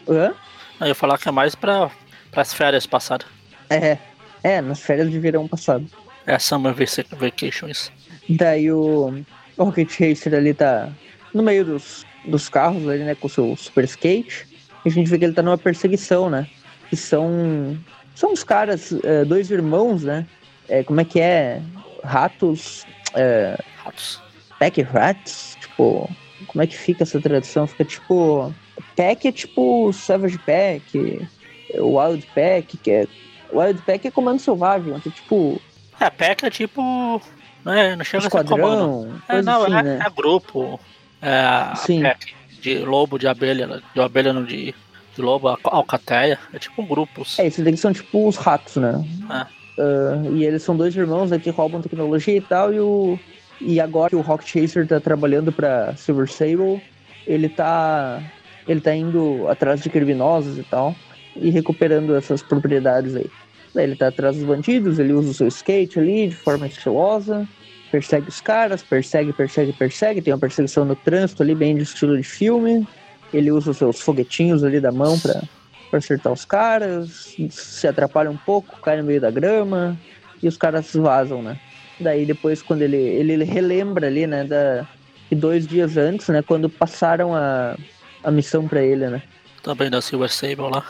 Speaker 3: Hã?
Speaker 2: Eu ia falar que é mais pra, pras férias passadas.
Speaker 3: É, é, nas férias de verão passado.
Speaker 2: É Summer Vacations.
Speaker 3: Daí o, o Rocket Racer ali tá no meio dos, dos carros ali, né, com o seu super skate. E a gente vê que ele tá numa perseguição, né? Que são. São os caras, é, dois irmãos, né? É, como é que é? Ratos. É,
Speaker 2: ratos.
Speaker 3: Pack Rats? Tipo. Como é que fica essa tradução? Fica tipo. Pack é tipo Savage Pack. Wild Pack, que é. Wild Pack é comando selvagem, então, tipo.
Speaker 2: É, Pack é tipo. Não, é, não chega Esquadrão, a ser comando. É, não, assim, é, né? é grupo. É, Sim. de lobo, de abelha, de abelha não de, de lobo, alcateia. É tipo um grupo.
Speaker 3: É, esses daqui são tipo os ratos, né? É. Uh, e eles são dois irmãos né, que roubam tecnologia e tal, e, o, e agora que o Rocket Chaser tá trabalhando pra Silver Sable, ele tá, ele tá indo atrás de criminosos e tal, e recuperando essas propriedades aí. Daí ele tá atrás dos bandidos, ele usa o seu skate ali de forma estilosa, persegue os caras, persegue, persegue, persegue. Tem uma perseguição no trânsito ali, bem de estilo de filme. Ele usa os seus foguetinhos ali da mão pra, pra acertar os caras. Se atrapalha um pouco, cai no meio da grama. E os caras vazam, né? Daí depois, quando ele, ele relembra ali, né, da, que dois dias antes, né, quando passaram a, a missão para ele, né?
Speaker 2: Também da Silver Sable lá.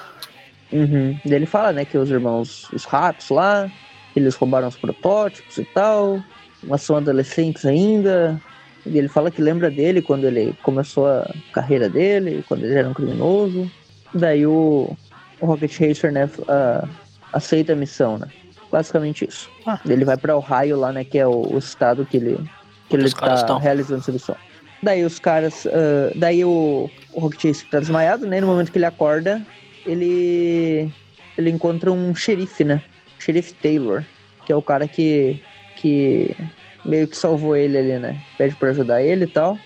Speaker 3: Uhum. Daí ele fala, né, que os irmãos, os ratos lá, eles roubaram os protótipos e tal mas são adolescentes ainda. E ele fala que lembra dele quando ele começou a carreira dele, quando ele era um criminoso. Daí o, o Rocket Racer, né, uh, aceita a missão, né? Basicamente isso. Ah. Ele vai para Ohio lá, né, que é o, o estado que ele que ele tá realizando essa missão. Daí os caras, uh, daí o, o Rocket tá desmaiado, né? No momento que ele acorda, ele ele encontra um xerife, né? Xerife Taylor, que é o cara que que meio que salvou ele ali, né? Pede pra ajudar ele e tal.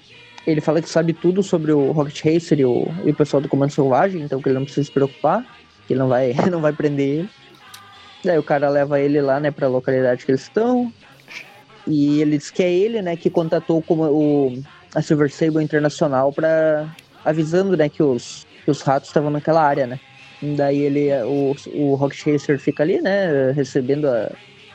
Speaker 3: Ele fala que sabe tudo sobre o Rocket Racer e o, e o pessoal do Comando Selvagem, então que ele não precisa se preocupar, que ele não vai, não vai prender ele. Daí o cara leva ele lá, né, pra localidade que eles estão. E ele diz que é ele, né, que contatou como o, a Silver Sable Internacional para avisando, né, que os, que os ratos estavam naquela área, né. Daí ele, o, o Rock Chaser fica ali, né, recebendo a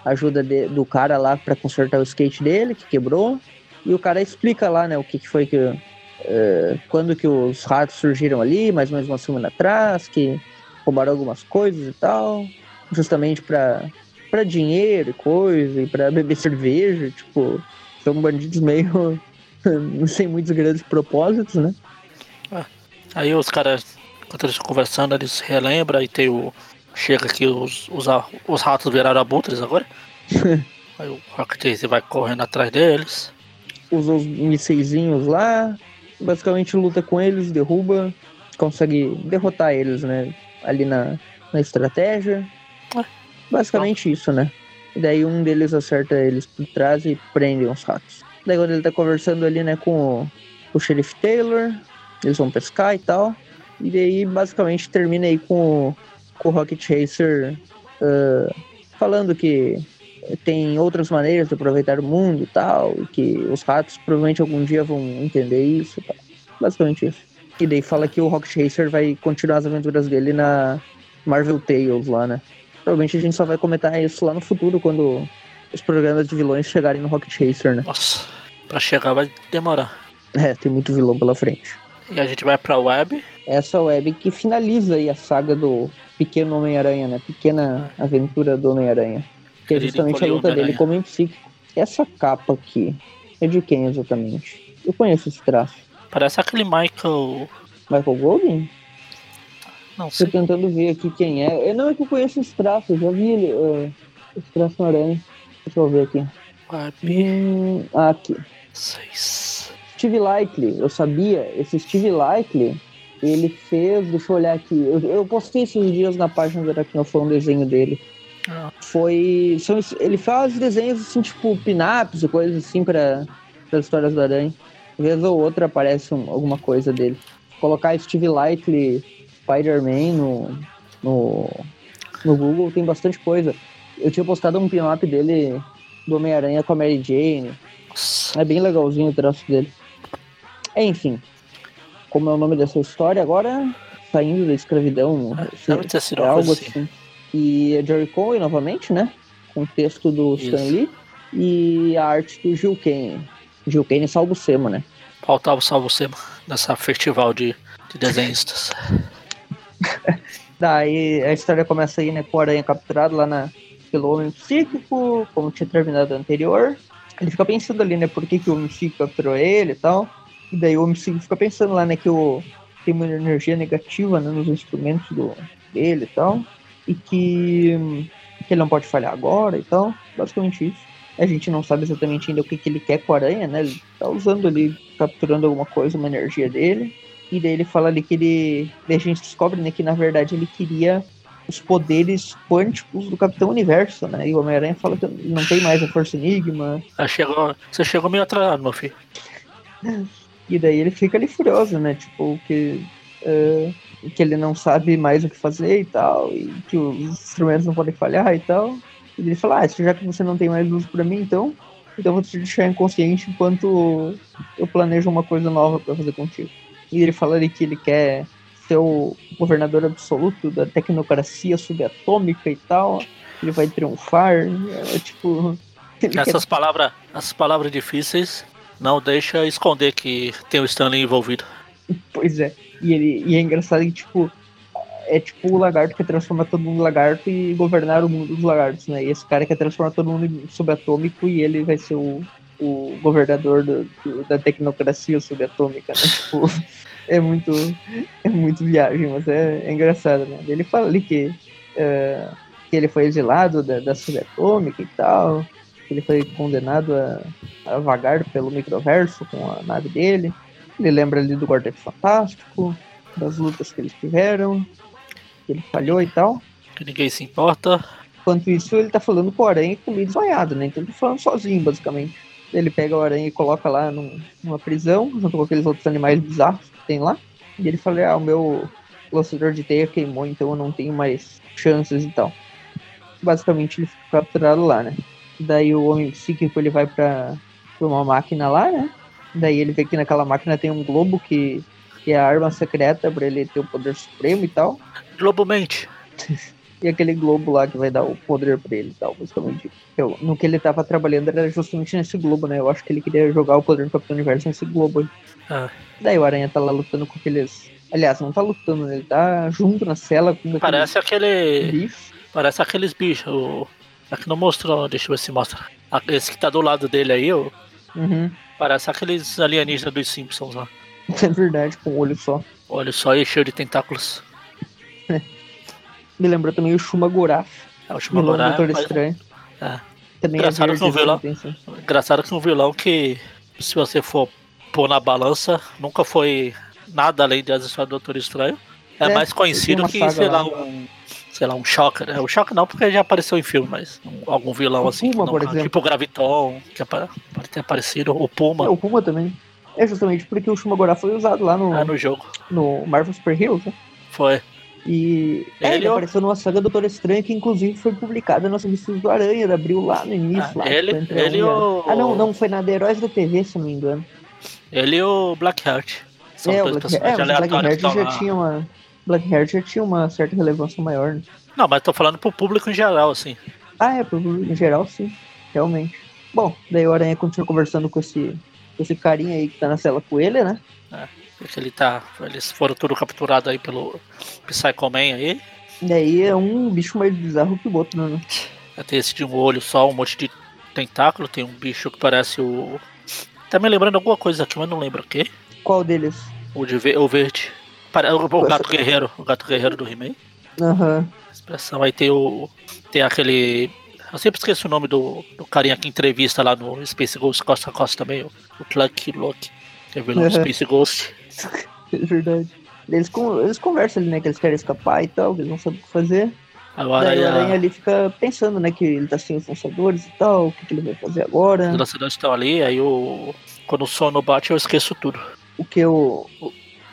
Speaker 3: ajuda de, do cara lá para consertar o skate dele, que quebrou. E o cara explica lá, né, o que, que foi que. Uh, quando que os ratos surgiram ali, mais ou menos uma semana atrás, que roubaram algumas coisas e tal, justamente para para dinheiro e coisa, e para beber cerveja, tipo, são bandidos meio sem muitos grandes propósitos, né?
Speaker 2: Ah, aí os caras, quando eles conversando, eles relembram e tem o. Chega aqui, os, os, os ratos viraram abutres agora. aí o Rocket vai correndo atrás deles.
Speaker 3: Usa os mísseizinhos lá, basicamente luta com eles, derruba, consegue derrotar eles, né? Ali na, na estratégia. É. Basicamente isso, né? E daí um deles acerta eles por trás e prende os ratos. Daí quando ele tá conversando ali, né, com o, o Sheriff Taylor, eles vão pescar e tal. E daí basicamente termina aí com com o Rocket Chaser uh, falando que tem outras maneiras de aproveitar o mundo e tal, e que os ratos provavelmente algum dia vão entender isso e tal. Basicamente isso. E daí fala que o Rocket Chaser vai continuar as aventuras dele na Marvel Tales lá, né? Provavelmente a gente só vai comentar isso lá no futuro, quando os programas de vilões chegarem no Rocket Chaser, né?
Speaker 2: Nossa, pra chegar vai demorar.
Speaker 3: É, tem muito vilão pela frente.
Speaker 2: E a gente vai pra web.
Speaker 3: Essa web que finaliza aí a saga do Pequeno Homem-Aranha, né? Pequena aventura do Homem-Aranha. Que é justamente a luta dele como psíquico. Essa capa aqui é de quem exatamente? Eu conheço esse traço.
Speaker 2: Parece aquele Michael.
Speaker 3: Michael Golden?
Speaker 2: Não sei.
Speaker 3: Tô tentando ver aqui quem é. Eu não é que eu conheço esse traço, eu já vi ele. Uh, esse traço no aranha. Deixa eu ver aqui. Hum, aqui.
Speaker 2: Seis.
Speaker 3: Steve Likely, eu sabia. Esse Steve Likely, ele fez. Deixa eu olhar aqui. Eu, eu postei esses dias na página do Aracnofão um desenho dele. Ah. Foi. São, ele faz desenhos assim, tipo, pin-ups e coisas assim para as histórias do Aranha. Vez ou outra aparece um, alguma coisa dele. Colocar Steve Likely Spider-Man no, no, no Google, tem bastante coisa. Eu tinha postado um pin-up dele do Homem-Aranha com a Mary Jane. É bem legalzinho o traço dele. Enfim, como é o nome dessa história agora, saindo da escravidão,
Speaker 2: é, é algo assim. assim.
Speaker 3: E é Jerry Conway novamente, né? Com o texto do Isso. Stan Lee e a arte do Gil Kane. Gil Kane salvo Sema, né?
Speaker 2: Faltava o salvo Sema nessa festival de, de desenhistas.
Speaker 3: Daí a história começa aí, né, com o Aranha capturado lá na, pelo Homem Psíquico, como tinha terminado anterior. Ele fica pensando ali, né, por que, que o Homem Psíquico capturou ele e tal. E daí o Homem Psíquico fica pensando lá, né, que o, tem uma energia negativa né, nos instrumentos do, dele e tal. E que, que ele não pode falhar agora e tal. Basicamente isso. A gente não sabe exatamente ainda o que, que ele quer com a aranha, né? Ele tá usando ali, capturando alguma coisa, uma energia dele. E daí ele fala ali que ele. Daí a gente descobre né, que na verdade ele queria os poderes quânticos do Capitão Universo, né? E o Homem-Aranha fala que não tem mais a Força Enigma.
Speaker 2: Ah, chegou, você chegou meio atrasado, meu filho.
Speaker 3: E daí ele fica ali furioso, né? Tipo, que, uh, que ele não sabe mais o que fazer e tal, e que os instrumentos não podem falhar e tal. E ele fala, ah, já que você não tem mais luz para mim, então, então eu vou te deixar inconsciente enquanto eu planejo uma coisa nova para fazer contigo e ele fala ali que ele quer ser o governador absoluto da tecnocracia subatômica e tal. Ele vai triunfar. É, tipo.
Speaker 2: Essas quer... palavras, as palavras difíceis não deixa esconder que tem o Stanley envolvido.
Speaker 3: Pois é. E, ele, e é engraçado que, tipo, é tipo o lagarto que transforma todo mundo em lagarto e governar o mundo dos lagartos, né? E esse cara quer transformar todo mundo em subatômico e ele vai ser o, o governador do, do, da tecnocracia subatômica, né? Tipo, é muito, é muito viagem, mas é, é engraçado, né? Ele fala ali que, uh, que ele foi exilado da, da subatômica e tal, que ele foi condenado a, a vagar pelo microverso com a nave dele. Ele lembra ali do Quarteto Fantástico, das lutas que eles tiveram, que ele falhou e tal.
Speaker 2: Que ninguém se importa.
Speaker 3: Enquanto isso, ele tá falando com o Aranha com meio desmaiado, né? Então ele tá falando sozinho, basicamente. Ele pega o aranha e coloca lá num, numa prisão, junto com aqueles outros animais bizarros que tem lá. E ele fala, ah, o meu lançador de teia queimou, então eu não tenho mais chances e tal. Basicamente ele fica capturado lá, né? Daí o homem psíquico ele vai pra, pra uma máquina lá, né? Daí ele vê que naquela máquina tem um globo que, que é a arma secreta pra ele ter o poder supremo e tal.
Speaker 2: Globo mente.
Speaker 3: E aquele globo lá que vai dar o poder pra ele e tal, basicamente. Eu, no que ele tava trabalhando era justamente nesse globo, né? Eu acho que ele queria jogar o poder do Capitão Universo nesse globo aí.
Speaker 2: Ah,
Speaker 3: Daí o Aranha tá lá lutando com aqueles. Aliás, não tá lutando, né? Ele tá junto na cela com
Speaker 2: parece aquele.
Speaker 3: bichos.
Speaker 2: Parece aqueles bichos. O... Aqui não mostrou, deixa eu ver se mostra. Ah, Esse que tá do lado dele aí, ó,
Speaker 3: Uhum.
Speaker 2: parece aqueles alienígenas dos Simpsons lá.
Speaker 3: É verdade, com o olho só.
Speaker 2: Olha só aí, cheio de tentáculos.
Speaker 3: Me lembrou também o Shumagorá,
Speaker 2: É o
Speaker 3: vilão do. Doutor
Speaker 2: mas-
Speaker 3: Estranho.
Speaker 2: É.
Speaker 3: Também
Speaker 2: Engraçado
Speaker 3: é
Speaker 2: que um vilão-
Speaker 3: assim, tem, sim.
Speaker 2: Engraçado que um vilão que, se você for pôr na balança, nunca foi nada além das histórias do Doutor Estranho. É,
Speaker 3: É,
Speaker 2: mais conhecido que, sei lá,
Speaker 3: lá.
Speaker 2: um. Sei lá, um Shocker. É, o Shocker não, porque já apareceu em filme, mas um- algum vilão
Speaker 3: O
Speaker 2: assim. que
Speaker 3: Puma,
Speaker 2: não-
Speaker 3: por exemplo.
Speaker 2: tipo o Graviton, que pode ter aparecido. O Puma,
Speaker 3: É, o Puma também. É justamente porque o Shumagorá foi usado lá no,
Speaker 2: é, no jogo.
Speaker 3: no Marvel Super Heroes, né?
Speaker 2: Foi.
Speaker 3: E é,
Speaker 2: Ele
Speaker 3: ele
Speaker 2: ou-
Speaker 3: apareceu numa saga Doutor Estranho que inclusive foi publicada nas revistas do Aranha, da Abril lá no início.
Speaker 2: Ah,
Speaker 3: lá,
Speaker 2: ele-
Speaker 3: entre
Speaker 2: ele
Speaker 3: a-
Speaker 2: ou-
Speaker 3: Ah, não, não, foi na The Heróis da TV, se não me engano.
Speaker 2: Ele e o Blackheart. São
Speaker 3: é, o
Speaker 2: dois
Speaker 3: Black, é,
Speaker 2: personagens
Speaker 3: o
Speaker 2: aleatórios
Speaker 3: Blackheart já
Speaker 2: lá.
Speaker 3: tinha uma. Blackheart já tinha uma certa relevância maior, né?
Speaker 2: Não, mas tô falando pro público em geral, assim.
Speaker 3: Ah, é, pro público em geral, sim, realmente. Bom, daí o Aranha continua conversando com esse, com esse carinha aí que tá na cela com ele, né?
Speaker 2: Porque ele tá. Eles foram tudo capturados aí pelo Psycho Man aí.
Speaker 3: E daí é um bicho mais bizarro que o outro, né?
Speaker 2: Tem esse de um olho só, um monte de tentáculo. Tem um bicho que parece o. Tá me lembrando alguma coisa aqui, mas não lembro o quê.
Speaker 3: Qual deles?
Speaker 2: O, de ve- o verde. O, o gato guerreiro. O gato guerreiro do He-Man.
Speaker 3: Aham.
Speaker 2: Expressão. Aí tem o. Tem aquele. Eu sempre esqueço o nome do, do carinha que entrevista lá no Space Ghost Costa a Costa também, o, o Cluck Loki. Que é vilão
Speaker 3: Uhum.
Speaker 2: Space Ghost.
Speaker 3: É verdade. Eles, eles conversam ali, né? Que eles querem escapar e tal, que eles não sabem o que fazer.
Speaker 2: Agora
Speaker 3: Daí
Speaker 2: aí
Speaker 3: o Aranha
Speaker 2: a-
Speaker 3: ali fica pensando, né? Que ele tá sem os lançadores e tal, o que, que ele vai fazer agora.
Speaker 2: os lançadores estão ali, aí o. Quando o sono bate, eu esqueço tudo.
Speaker 3: O que eu.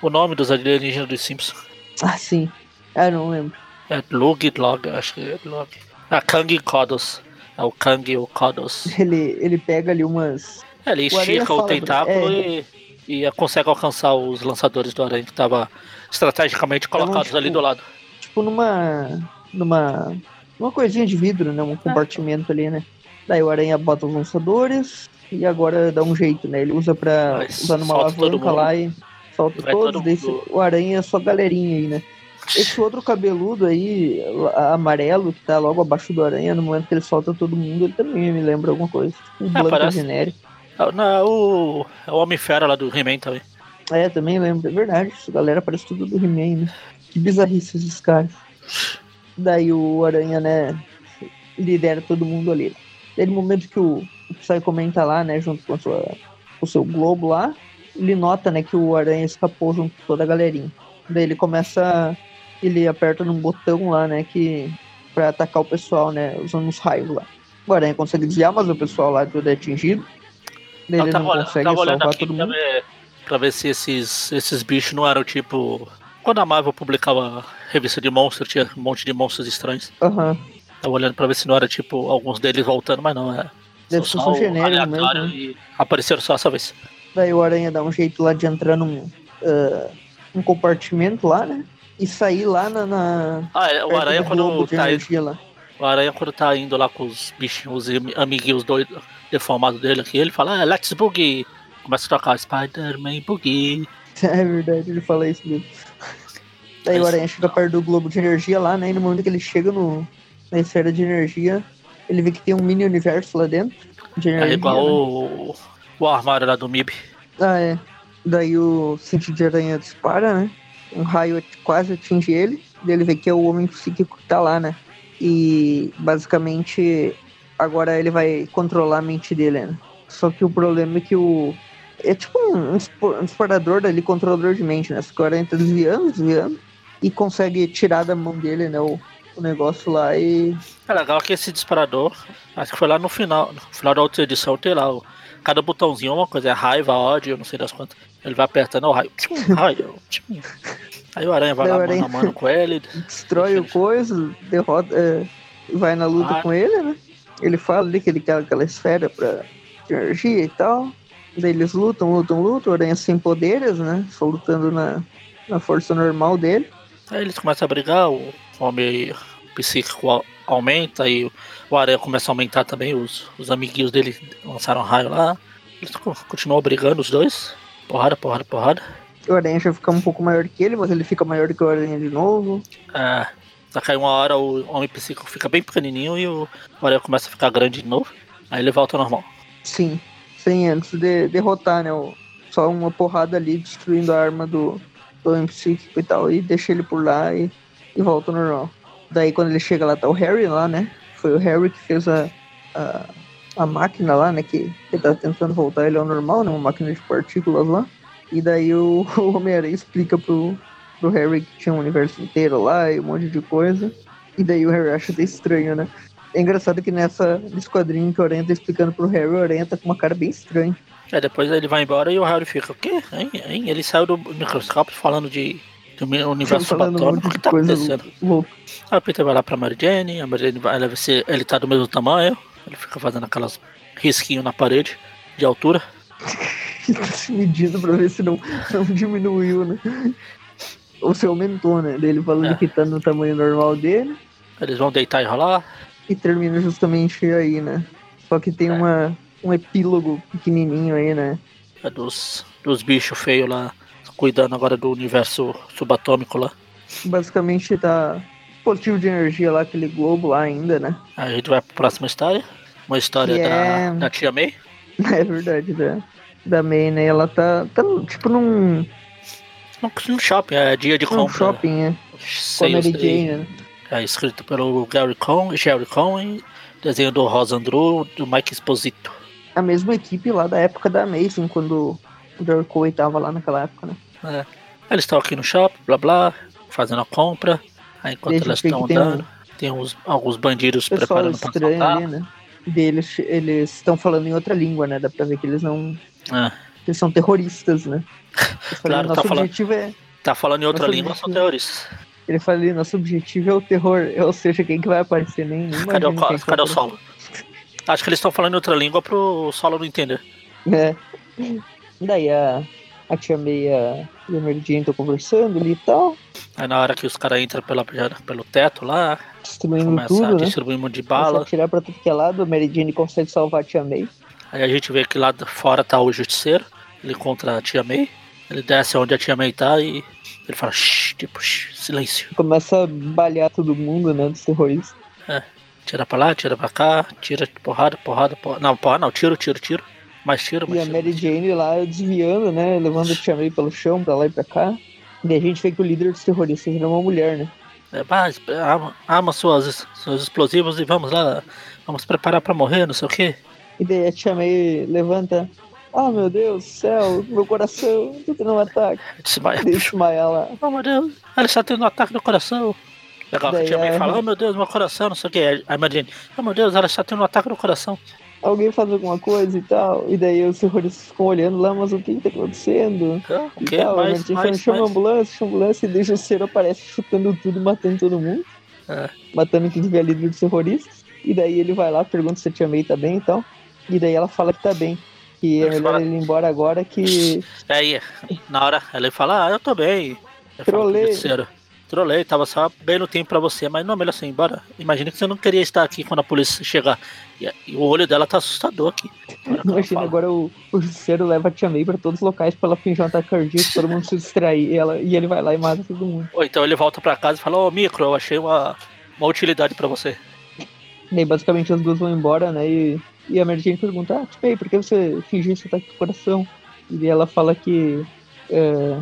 Speaker 2: O nome dos alienígenas dos Simpsons.
Speaker 3: Ah, sim. Ah, não lembro.
Speaker 2: É Lug Log, acho que é Log. Ah, Kang e Kodos. É o Kang e o Kodos.
Speaker 3: Ele, ele pega ali umas.
Speaker 2: É, Ele
Speaker 3: O
Speaker 2: estica o tentáculo
Speaker 3: é.
Speaker 2: e, e consegue alcançar os lançadores do aranha que tava estrategicamente colocados
Speaker 3: tipo,
Speaker 2: ali do lado.
Speaker 3: Tipo numa. numa. numa coisinha de vidro, né? Um compartimento ali, né? Daí o Aranha bota os lançadores e agora dá um jeito, né? Ele usa pra.
Speaker 2: Mas
Speaker 3: usar numa
Speaker 2: solta todo
Speaker 3: alavanca lá e solta
Speaker 2: Vai
Speaker 3: todos.
Speaker 2: todo mundo.
Speaker 3: o Aranha é só galerinha aí, né? Esse outro cabeludo aí, a- amarelo, que tá logo abaixo do aranha, no momento que ele solta todo mundo, ele também me lembra alguma coisa. Um Blanca
Speaker 2: parece.
Speaker 3: genérico.
Speaker 2: Ah, Não, o, é o Homem-Fera lá do He-Man também.
Speaker 3: É, também lembro, é verdade. Essa galera parece tudo do He-Man, né? Que bizarrice esses caras. Daí o Aranha, né, lidera todo mundo ali. Daí no momento que o, o Psycho Man tá lá, né, junto com, sua, o seu globo lá, ele nota, né, que o Aranha escapou junto com toda a galerinha. Daí ele começa, ele aperta num botão lá, né, que pra atacar o pessoal, né, usando os raios lá. O Aranha consegue desviar, mas o pessoal lá todo é atingido. Daí
Speaker 2: Eu
Speaker 3: ele
Speaker 2: tava,
Speaker 3: não
Speaker 2: olhando-
Speaker 3: consegue
Speaker 2: tava olhando
Speaker 3: salvar todo
Speaker 2: pra
Speaker 3: mundo.
Speaker 2: ver, pra ver se esses, esses bichos não eram tipo. Quando a Marvel publicava revista de monstros, tinha um monte de monstros estranhos.
Speaker 3: Aham.
Speaker 2: Tava olhando pra ver se não era tipo alguns deles voltando, mas não, é.
Speaker 3: Deve ser só genérico mesmo. né?
Speaker 2: e apareceram só essa vez.
Speaker 3: Daí o Aranha dá um jeito lá de entrar num ah, um compartimento lá, né? E sair lá na. na
Speaker 2: Ah, é, o Aranha
Speaker 3: do
Speaker 2: quando tá
Speaker 3: lá.
Speaker 2: O Aranha quando tá indo lá com os bichinhos, os am- amiguinhos doidos, deformados dele aqui, ele fala, ah, let's boogie. Começa a tocar Spider-Man Boogie.
Speaker 3: É verdade, ele fala isso mesmo. Daí o
Speaker 2: Mas-
Speaker 3: Aranha chega perto do globo de energia lá, né? E no momento que ele chega no, na esfera de energia, ele vê que tem um mini universo lá dentro. De energia.
Speaker 2: É igual
Speaker 3: né?
Speaker 2: o, o armário lá do MIB.
Speaker 3: Ah, é. Daí o sentido de aranha dispara, né? Um raio quase atinge ele. Daí ele vê que é o homem psíquico que tá lá, né? E basicamente agora ele vai controlar a mente dele, né? Só que o problema é que o. É tipo um, um explorador controlador de mente, né? Só que o aranha tá desviando, desviando. E consegue tirar da mão dele, né? O, o negócio lá e.
Speaker 2: É legal que esse disparador, acho que foi lá no final, no final da outra edição, tem lá, cada botãozinho é uma coisa, é raiva, ódio, não sei das quantas. Ele vai apertando o raio, raio. Aí o aranha vai lá
Speaker 3: o
Speaker 2: mano a
Speaker 3: aranha-
Speaker 2: mano com ele.
Speaker 3: destrói o coisa, derrota, é, vai na luta
Speaker 2: Ah.
Speaker 3: com ele, né? Ele fala ali que ele quer aquela esfera pra energia e tal. Daí eles lutam, lutam, lutam. O Aranha sem poderes, né? Só lutando na, na força normal dele.
Speaker 2: Aí eles começam a brigar, o homem psíquico aumenta e o Aranha começa a aumentar também. Os, os amiguinhos dele lançaram raio lá. Eles continuam brigando, os dois. Porrada, porrada, porrada.
Speaker 3: O Aranha já fica um pouco maior que ele, mas ele fica maior que o Aranha de novo.
Speaker 2: É. Só que aí uma hora o homem psíquico fica bem pequenininho e o Aranha começa a ficar grande de novo. Aí ele volta ao normal.
Speaker 3: Sim, sem antes de derrotar, né? Só uma porrada ali destruindo a arma do, do homem psíquico e tal. E deixa ele por lá e, e volta ao normal. Daí quando ele chega lá, tá o Harry lá, né? Foi o Harry que fez a, a, a máquina lá, né? Que ele tá tentando voltar ele ao normal, né? Uma máquina de partículas lá. E daí o, o Homem-Aranha explica pro, pro Harry que tinha um universo inteiro lá e um monte de coisa. E daí o Harry acha até estranho, né? É engraçado que nessa, nesse quadrinho que o Aranha tá explicando pro Harry, o Aranha tá com uma cara bem estranha.
Speaker 2: É, depois ele vai embora e o Harry fica, o quê? Hein? Hein? Ele saiu do microscópio falando de, do universo subatômico, o que tá acontecendo? Louco. Aí o Peter vai lá pra Mary Jane, a Mary Jane vai, ele, ele tá do mesmo tamanho, ele fica fazendo aquelas risquinhos na parede de altura.
Speaker 3: se medindo pra ver se não, não diminuiu, né? Ou se aumentou, né? Dele falando é. que tá no tamanho normal dele.
Speaker 2: Eles vão deitar e rolar.
Speaker 3: E termina justamente aí, né? Só que tem é. uma, um epílogo pequenininho aí, né?
Speaker 2: É dos, dos bichos feios lá, cuidando agora do universo subatômico lá.
Speaker 3: Basicamente tá positivo de energia lá, aquele globo lá ainda, né?
Speaker 2: Aí a gente vai pra próxima história. Uma história da, é... da tia May.
Speaker 3: É verdade, da, da May, né? Ela tá, tá tipo num.
Speaker 2: No shopping, é dia de compra.
Speaker 3: No shopping, é. A Mary Jane, né?
Speaker 2: É escrito pelo Gary Cohn, Jerry Cohn, desenho do Rosa Andrew, do Mike Esposito.
Speaker 3: A mesma equipe lá da época da Amazing, quando o Cohn tava lá naquela época, né?
Speaker 2: É. Eles estão aqui no shopping, blá blá, fazendo a compra. Aí enquanto elas estão andando, tem, um... tem uns, alguns bandidos preparando pra assaltar. Ali, né?
Speaker 3: Deles, eles estão falando em outra língua, né? Dá pra ver que eles não. É. Eles são terroristas, né?
Speaker 2: claro, tá falando, é... tá falando em outra língua, são terroristas.
Speaker 3: Ele fala ali, nosso objetivo é o terror, ou seja, quem que vai aparecer nem.
Speaker 2: cadê o, cadê o solo? Acho que eles estão falando em outra língua pro solo não entender.
Speaker 3: É. Daí a, a Tia May e a, Mary Jane estão conversando ali e tal.
Speaker 2: Aí na hora que os caras entram pela, pelo teto lá,
Speaker 3: distribuindo começa tudo, a
Speaker 2: distribuir um monte de bala. Começa
Speaker 3: a tirar pra tudo que é lado, a Mary Jane consegue salvar a Tia May.
Speaker 2: Aí a gente vê que lá fora tá o Justiceiro, ele contra a Tia May. Ele desce onde a Tia May tá e ele fala, shh, tipo, shh, silêncio.
Speaker 3: Começa a balhar todo mundo, né, dos terroristas.
Speaker 2: É, tira pra lá, tira pra cá, tira porrada, porrada, porrada. Não, porrada não, tiro, tiro, tiro. Mais tiro, mais
Speaker 3: E
Speaker 2: tiro,
Speaker 3: a Mary Jane lá desviando, né, levando a Tia May pelo chão, pra lá e pra cá. E a gente vê que o líder dos terroristas era uma mulher, né.
Speaker 2: É, mas, arma, suas, seus explosivos e vamos lá, vamos preparar pra morrer, não sei o quê.
Speaker 3: E daí a Tia May levanta ah, oh, meu Deus do céu, meu coração, tô tendo um ataque.
Speaker 2: Desmaia.
Speaker 3: Desmaiar lá.
Speaker 2: Oh, meu Deus, ela está tendo um ataque no coração. Legal, Daí, a tia May fala, oh meu Deus, meu coração, não sei o que. Aí imagine, oh meu Deus, ela está tendo um ataque no coração.
Speaker 3: Alguém faz alguma coisa e tal, e daí os terroristas ficam olhando lá, mas o que está acontecendo?
Speaker 2: O que? Mais, mais,
Speaker 3: mais, chama mais. ambulância, chama ambulância, e deixa o Cero aparece chutando tudo matando todo mundo. É. Matando quem tiver líder dos terroristas. E daí ele vai lá, pergunta se a tia May tá bem e tal. E daí ela fala que tá bem que é melhor ele ir embora agora que.
Speaker 2: Aí, na hora ele fala, ah, eu tô bem.
Speaker 3: Trolei.
Speaker 2: Trolei, tava só bem no tempo pra você, mas não, melhor assim, embora. Imagina que você não queria estar aqui quando a polícia chegar. E, e o olho dela tá assustador aqui.
Speaker 3: Imagina agora o, o Justiceiro leva a Tia May pra todos os locais pra ela fingir um ataque cardíaco, todo mundo se distrair. E, ela, e ele vai lá e mata todo mundo.
Speaker 2: Ou então ele volta pra casa e fala, ô oh, Micro, eu achei uma, uma utilidade pra você.
Speaker 3: E aí basicamente as duas vão embora, né? E e a Mary Jane pergunta, ah, tipo, aí, por que você fingiu esse ataque do coração? E ela fala que é,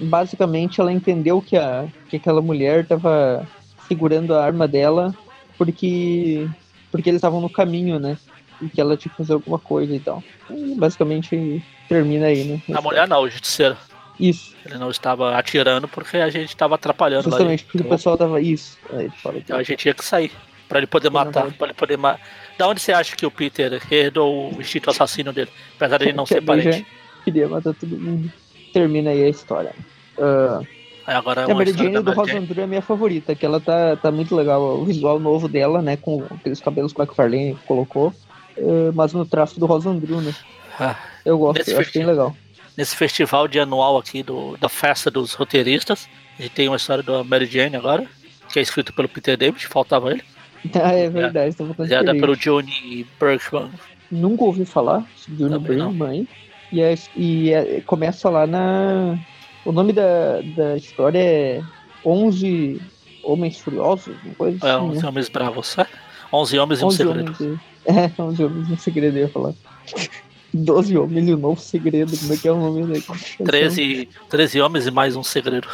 Speaker 3: basicamente ela entendeu que, a, que aquela mulher estava segurando a arma dela porque, porque eles estavam no caminho, né? E que ela tinha que fazer alguma coisa e tal. E basicamente termina aí, né?
Speaker 2: A mulher não, o justiceiro.
Speaker 3: Isso.
Speaker 2: Ele não estava atirando porque a gente estava atrapalhando
Speaker 3: Justamente
Speaker 2: lá.
Speaker 3: porque então, o pessoal tava. Isso. Fala,
Speaker 2: então a gente tinha que sair. Pra ele poder matar. Pra ele poder matar da onde você acha que o Peter herdou o instinto assassino dele? Apesar de ele não ser parente.
Speaker 3: Queria matar todo mundo. Termina aí a história. Uh,
Speaker 2: agora é
Speaker 3: a
Speaker 2: uma
Speaker 3: Mary Jane do. Rosa Andrew é a minha favorita, que ela tá, tá muito legal. O visual novo dela, né? Com aqueles cabelos que o McFarlane colocou. eh, mas no traço do Rosa Andrew, né?
Speaker 2: Ah,
Speaker 3: Eu gosto, eu acho bem legal.
Speaker 2: nesse festival de anual aqui do, da festa dos roteiristas, a gente tem uma história da Mary Jane agora, que é escrito pelo Peter David, faltava ele,
Speaker 3: Ah, é verdade, tá bastante
Speaker 2: criada pelo Johnny Bergman.
Speaker 3: Nunca ouvi falar de Johnny. Bergman aí. E, é, e é- começa lá na. O nome da, da história é 11 Homens Furiosos, uma coisa
Speaker 2: É,
Speaker 3: assim.
Speaker 2: 11
Speaker 3: né?
Speaker 2: homens bravos, é? 11 homens e um
Speaker 3: 11
Speaker 2: segredo.
Speaker 3: homens. É, 11 homens e um segredo, eu ia falar. 12 homens e um novo segredo, como é que é o nome da
Speaker 2: 13, 13 homens e mais um segredo.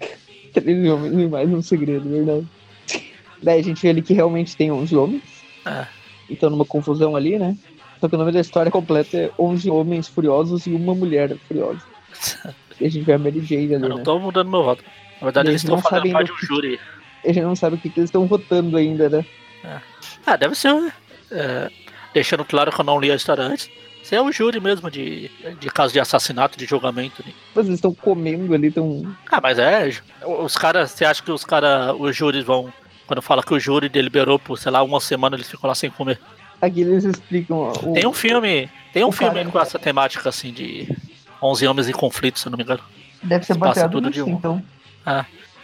Speaker 3: 13 homens e mais um segredo, verdade. Daí a gente vê ali que realmente tem 11 homens.
Speaker 2: É.
Speaker 3: Então numa confusão ali, né? Só que o nome da história completa é 11 homens furiosos e uma mulher furiosa. E a gente vê a Mary Jane ali,
Speaker 2: Eu não
Speaker 3: né?
Speaker 2: tô mudando meu voto. Na verdade,
Speaker 3: Eles
Speaker 2: eles estão fazendo
Speaker 3: sabem
Speaker 2: parte
Speaker 3: do
Speaker 2: de um
Speaker 3: que-
Speaker 2: júri.
Speaker 3: A gente não sabe o que, que eles estão votando ainda, né?
Speaker 2: Ah, deve ser. é, deixando claro que eu não li a história antes. Isso é o júri mesmo de, de caso de assassinato, de julgamento. né?
Speaker 3: Mas eles estão comendo ali, estão.
Speaker 2: Ah, mas é. Os caras. Você acha que os caras. Os júris vão. Quando fala que o júri deliberou por, sei lá, uma semana, eles ficam lá sem comer.
Speaker 3: Aqui eles explicam. O...
Speaker 2: Tem um filme. Tem um filme
Speaker 3: cara-
Speaker 2: com essa temática assim de 11 homens em conflito, se não me engano.
Speaker 3: Deve ser
Speaker 2: passa
Speaker 3: baseado
Speaker 2: tudo
Speaker 3: nisso,
Speaker 2: de um.
Speaker 3: então.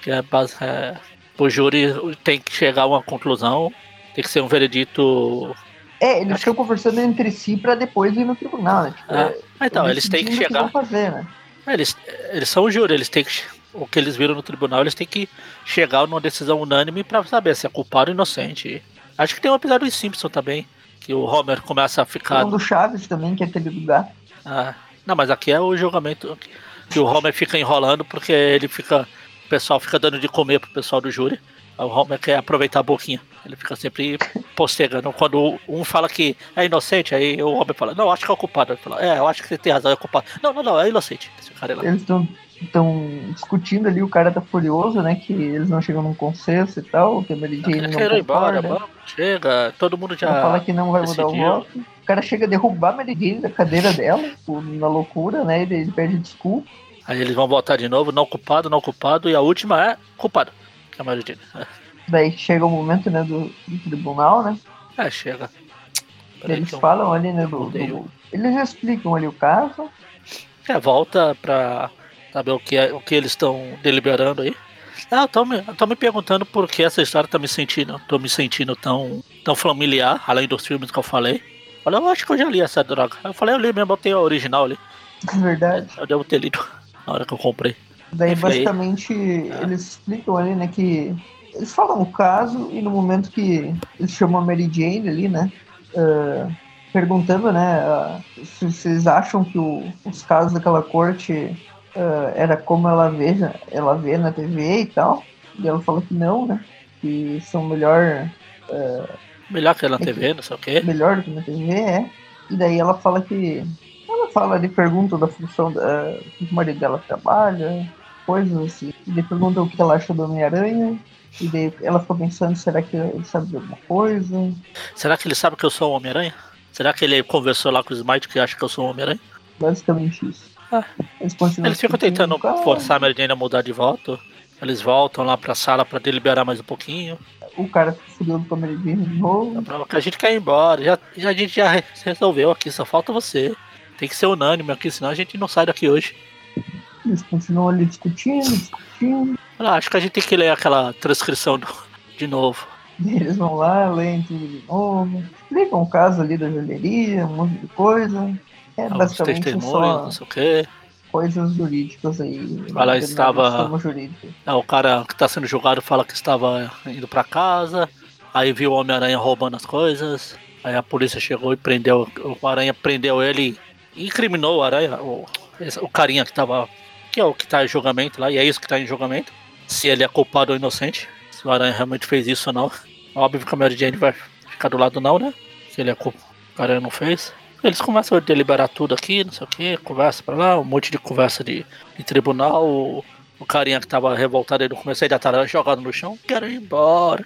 Speaker 2: Que é, base- é, o júri tem que chegar a uma conclusão. Tem que ser um veredito.
Speaker 3: É, eles estão conversando entre si pra depois ir no tribunal, né? Tipo,
Speaker 2: Ah,
Speaker 3: é,
Speaker 2: Ah, então, eles têm que chegar.
Speaker 3: vão fazer, né?
Speaker 2: É, Eles, eles são o júri, eles têm que. O que eles viram no tribunal, eles têm que chegar numa decisão unânime pra saber se é culpado ou inocente. Acho que tem um episódio em Simpson também, que o Homer começa a ficar.
Speaker 3: Um do Chaves também, que é aquele gato.
Speaker 2: ah, não, mas aqui é o julgamento que o Homer fica enrolando porque ele fica. O pessoal fica dando de comer pro pessoal do júri. O Homer quer aproveitar a boquinha. Ele fica sempre postergando. Quando um fala que é inocente, aí o Homer fala, não, acho que é o culpado. Ele fala, é, eu acho que você tem razão, é o culpado. Não, não, não, é inocente. Esse cara é lá.
Speaker 3: Eles estão estão discutindo ali, o cara tá furioso, né? Que eles não chegam num consenso e tal, que a Mary Jane
Speaker 2: Eu
Speaker 3: não
Speaker 2: ir embora,
Speaker 3: concorda.
Speaker 2: vamos, chega, todo mundo
Speaker 3: Ela
Speaker 2: já.
Speaker 3: fala que não vai mudar o
Speaker 2: decidiu.
Speaker 3: voto. O cara chega a derrubar a Mary Jane da cadeira dela, na loucura, né? Ele, ele pede desculpa.
Speaker 2: Aí eles vão votar de novo, não culpado, não culpado, e a última é culpado. Que é a maioria.
Speaker 3: Daí chega o momento, né, do, do tribunal, né?
Speaker 2: É, chega. Peraí
Speaker 3: Eles
Speaker 2: que eu-
Speaker 3: falam ali, né, do, do- Eles explicam ali o caso.
Speaker 2: É, volta pra saber o que, é, o que eles estão deliberando aí. Ah, tô me, tô me perguntando por que essa história tá me sentindo, tô me sentindo tão, tão familiar, além dos filmes que eu falei. Olha, eu acho que eu já li essa droga. Eu falei, eu li mesmo, eu tenho a original ali.
Speaker 3: É verdade.
Speaker 2: Eu devo ter lido na hora que eu comprei.
Speaker 3: Daí,
Speaker 2: aí-
Speaker 3: basicamente,
Speaker 2: Ah.
Speaker 3: eles explicam ali, né, que eles falam o caso e no momento que eles chamam a Mary Jane ali, né, ah, perguntando, né, ah, se vocês acham que o- os casos daquela corte ah, era como ela vê, ela vê na TV e tal, e ela fala que não, né, que são melhor,
Speaker 2: Melhor que na TV, não sei o quê.
Speaker 3: melhor do que na TV, é. E daí ela fala que. Ela fala ali, pergunta da função da, que o marido dela trabalha, coisas assim. E daí pergunta o que ela acha do Homem-Aranha. E daí ela ficou pensando, será que ele sabe de alguma coisa?
Speaker 2: Será que ele sabe que eu sou o Homem-Aranha? Será que ele conversou lá com o Smite que acha que eu sou o Homem-Aranha?
Speaker 3: Basicamente isso.
Speaker 2: Ah.
Speaker 3: Eles continuam
Speaker 2: Eles ficam tentando forçar a Mary Jane a mudar de voto. Eles voltam lá pra sala pra deliberar mais um pouquinho.
Speaker 3: O cara fica furioso com a Mary Jane de novo.
Speaker 2: A gente quer ir embora. Já, já- a gente já re- resolveu aqui, só falta você. Tem que ser unânime aqui, senão a gente não sai daqui hoje.
Speaker 3: Eles continuam ali discutindo, discutindo.
Speaker 2: Ah, acho que a gente tem que ler aquela transcrição do- de novo.
Speaker 3: Eles vão lá, leem tudo de novo. Explicam o caso ali da joalheria, um monte de coisa. É
Speaker 2: Alguns
Speaker 3: basicamente
Speaker 2: testemunhos, não sei o quê.
Speaker 3: coisas jurídicas aí.
Speaker 2: Ela estava-. É, o cara que tá sendo julgado fala que estava indo pra casa. Aí viu o Homem-Aranha roubando as coisas. Aí a polícia chegou e prendeu. O Aranha prendeu ele e incriminou o Aranha, o, o carinha que tava. Que é o que tá em julgamento lá, e é isso que tá em julgamento. Se ele é culpado ou inocente. Se o Aranha realmente fez isso ou não. Óbvio que a Mary Jane vai ficar do lado não, né? Se ele é culpado. O Aranha não fez. Eles começam a deliberar tudo aqui, não sei o que, conversa pra lá, um monte de conversa de, de tribunal. O, o carinha que tava revoltado aí no começo ainda tá jogado no chão. Quero ir embora.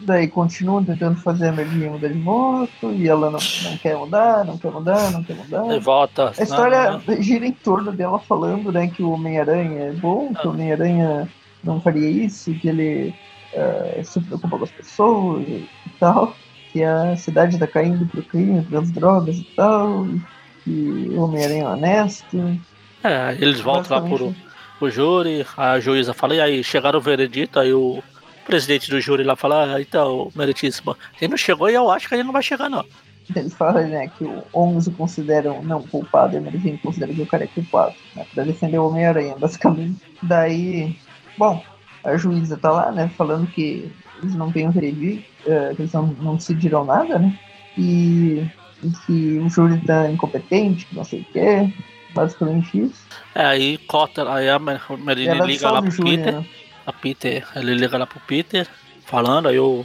Speaker 3: Daí continuam tentando fazer a Mary mudar de voto e ela não, não quer mudar, não quer mudar, não quer mudar.
Speaker 2: E volta.
Speaker 3: A história gira em torno dela falando né, que o Homem-Aranha é bom, que o Homem-Aranha não faria isso, que ele uh, se preocupa com as pessoas e tal, que a cidade está caindo pro crime, pelas drogas e tal, que o Homem-Aranha é honesto.
Speaker 2: É, eles voltam lá pro, pro júri, a juíza fala, e aí, chegaram o veredito, aí o presidente do júri lá fala, ah, então, meritíssimo, ele não chegou e eu acho que ele não vai chegar, não.
Speaker 3: Eles falam, né, que o 11 consideram não culpado e a Mary considera que o cara é culpado, né, pra defender o Homem-Aranha, basicamente. Daí, bom, a juíza tá lá, né, falando que eles não têm o veredito, que eles não, não decidiram nada, né, e, e que o júri tá incompetente, não sei o que, basicamente isso.
Speaker 2: É, aí cota, aí a Marine liga lá pro júri, Peter. Né? a Peter, ele liga lá pro Peter, falando, aí o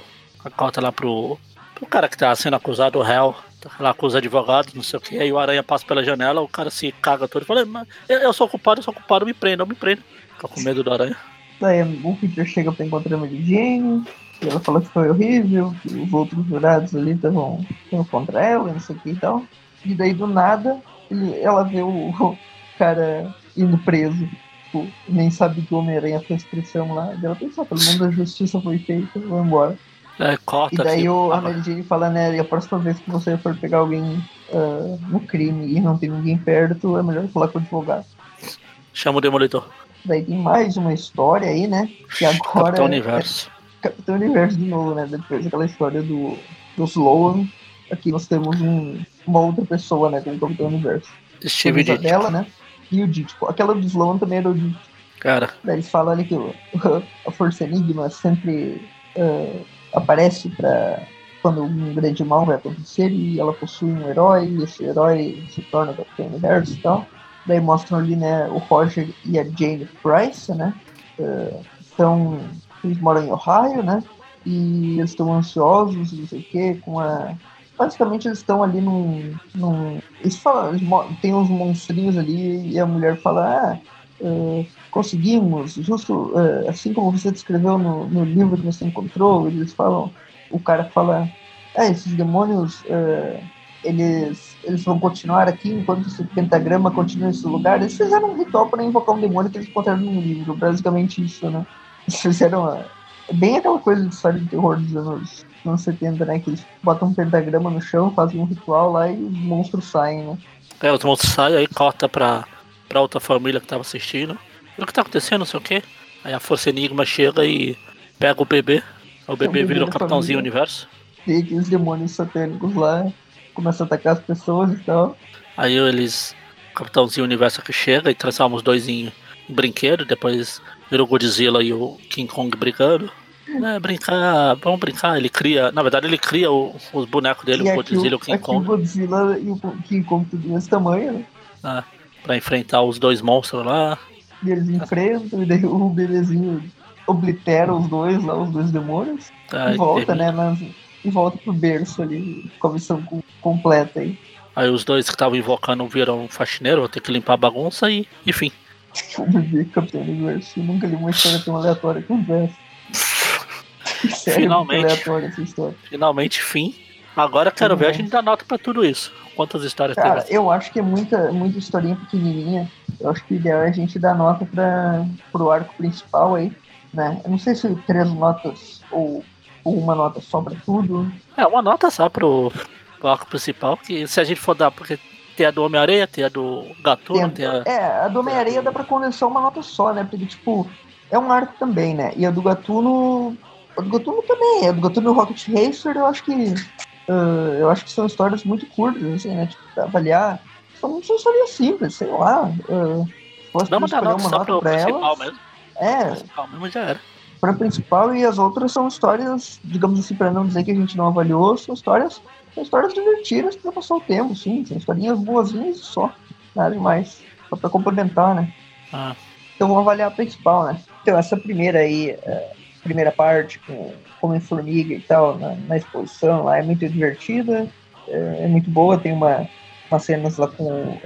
Speaker 2: corta lá pro, pro cara que tá sendo acusado, o réu, tá lá com os advogados, não sei o que, aí o Aranha passa pela janela, o cara se caga todo e fala, eu, eu sou culpado, eu sou culpado, me prenda, me prenda. Fica com medo do Aranha.
Speaker 3: Daí o Peter chega pra encontrar a Mary Jane, ela fala que foi horrível, que os outros jurados ali estavam contra ela, não sei o que e tal. E daí do nada, ele, ela vê o, o cara indo preso tipo, nem sabe que o Homem-Aranha fez pressão lá. Ela pensa, ah, pelo menos a justiça foi feita, vou embora.
Speaker 2: É, corta,
Speaker 3: e daí o, a Mary Jane fala, né, a próxima vez que você for pegar alguém uh, no crime e não tem ninguém perto, é melhor falar com o advogado.
Speaker 2: Chama o Demolitor.
Speaker 3: Daí tem mais uma história aí, né, que agora...
Speaker 2: Capitão Universo.
Speaker 3: É, Capitão Universo de novo, né, depois daquela história do, do Sloan, aqui nós temos um, uma outra pessoa, né, como Capitão Universo.
Speaker 2: Steve
Speaker 3: dela, né, e o Dítico. Aquela do Sloan também era o Dítico.
Speaker 2: Cara.
Speaker 3: Daí eles falam ali que o, a Força Enigma sempre uh, aparece para quando um grande mal vai acontecer e ela possui um herói, e esse herói se torna o Capitão Universo e tal. Daí mostram ali, né, o Roger e a Jane Price, né? Uh, eles moram em Ohio, né? E eles estão ansiosos, não sei o quê, com a basicamente eles estão ali num. num eles falam, eles, tem uns monstrinhos ali e a mulher fala, ah, uh, conseguimos, justo uh, assim como você descreveu no, no livro que você encontrou, eles falam, o cara fala, ah, esses demônios. Uh, eles, eles vão continuar aqui enquanto esse pentagrama continua nesse lugar. Eles fizeram um ritual para invocar um demônio que eles encontraram no livro, basicamente isso, né? Eles fizeram bem aquela coisa de história de terror dos anos anos 70, né? Que eles botam um pentagrama no chão, fazem um ritual lá e os monstros saem, né?
Speaker 2: É, os monstros saem, aí corta pra, pra outra família que tava assistindo. O que tá acontecendo, não sei o quê. Aí a Força Enigma chega e pega o bebê. O bebê vira o Capitãozinho família. Universo.
Speaker 3: E aqueles demônios satânicos lá começam a atacar as pessoas e tal.
Speaker 2: Aí eles. O Capitãozinho Universo que chega e transforma os dois em, em brinquedo, depois vira o Godzilla e o King Kong brigando. É, brincar, vamos brincar. Ele cria, na verdade, ele cria o, os bonecos dele, e o Godzilla e o King Kong.
Speaker 3: O Godzilla e o King Kong tudo desse tamanho, né?
Speaker 2: É, pra enfrentar os dois monstros lá.
Speaker 3: E eles enfrentam, e daí o bebezinho oblitera os dois lá, os dois demônios. É, e volta, né? E volta pro berço ali, com a missão completa aí.
Speaker 2: Aí os dois que estavam invocando viram faxineiro, vão ter que limpar a bagunça e, enfim.
Speaker 3: O bebê Capitão Universo, nunca li uma história tão aleatória como essa.
Speaker 2: finalmente. Finalmente, fim. Agora quero ver a gente dar nota pra tudo isso. Quantas histórias
Speaker 3: Cara, teve? eu acho que é muita, muita historinha pequenininha. Eu acho que o ideal é a gente dar nota para pro arco principal aí, né? Eu não sei se três notas ou, ou uma nota só pra tudo.
Speaker 2: É, uma nota só pro, pro arco principal, que se a gente for dar, porque tem a do Homem-Areia, tem a do Gatuno, tem, tem a...
Speaker 3: É, a do Homem-Areia dá pra condensar uma nota só, né? Porque, tipo, é um arco também, né? E a do Gatuno o do Gatuno também. O do Gatuno e o Rocket Racer, eu acho que. Uh, eu acho que são histórias muito curtas, assim, né? Tipo, pra avaliar. São, são histórias simples, sei lá. Uh,
Speaker 2: posso Vamos escolher uma nota pra elas. Mesmo.
Speaker 3: É.
Speaker 2: Principal mesmo já era.
Speaker 3: Pra principal e as outras são histórias, digamos assim, pra não dizer que a gente não avaliou, são histórias, são histórias divertidas pra passar o tempo, sim. São historinhas boazinhas só. Nada demais. Só pra complementar, né?
Speaker 2: Ah.
Speaker 3: Então vamos avaliar a principal, né? Então, essa primeira aí. Uh, primeira parte com Homem-Formiga e tal na, na, exposição lá é muito divertida, é, é, muito boa, tem uma, umas cenas lá com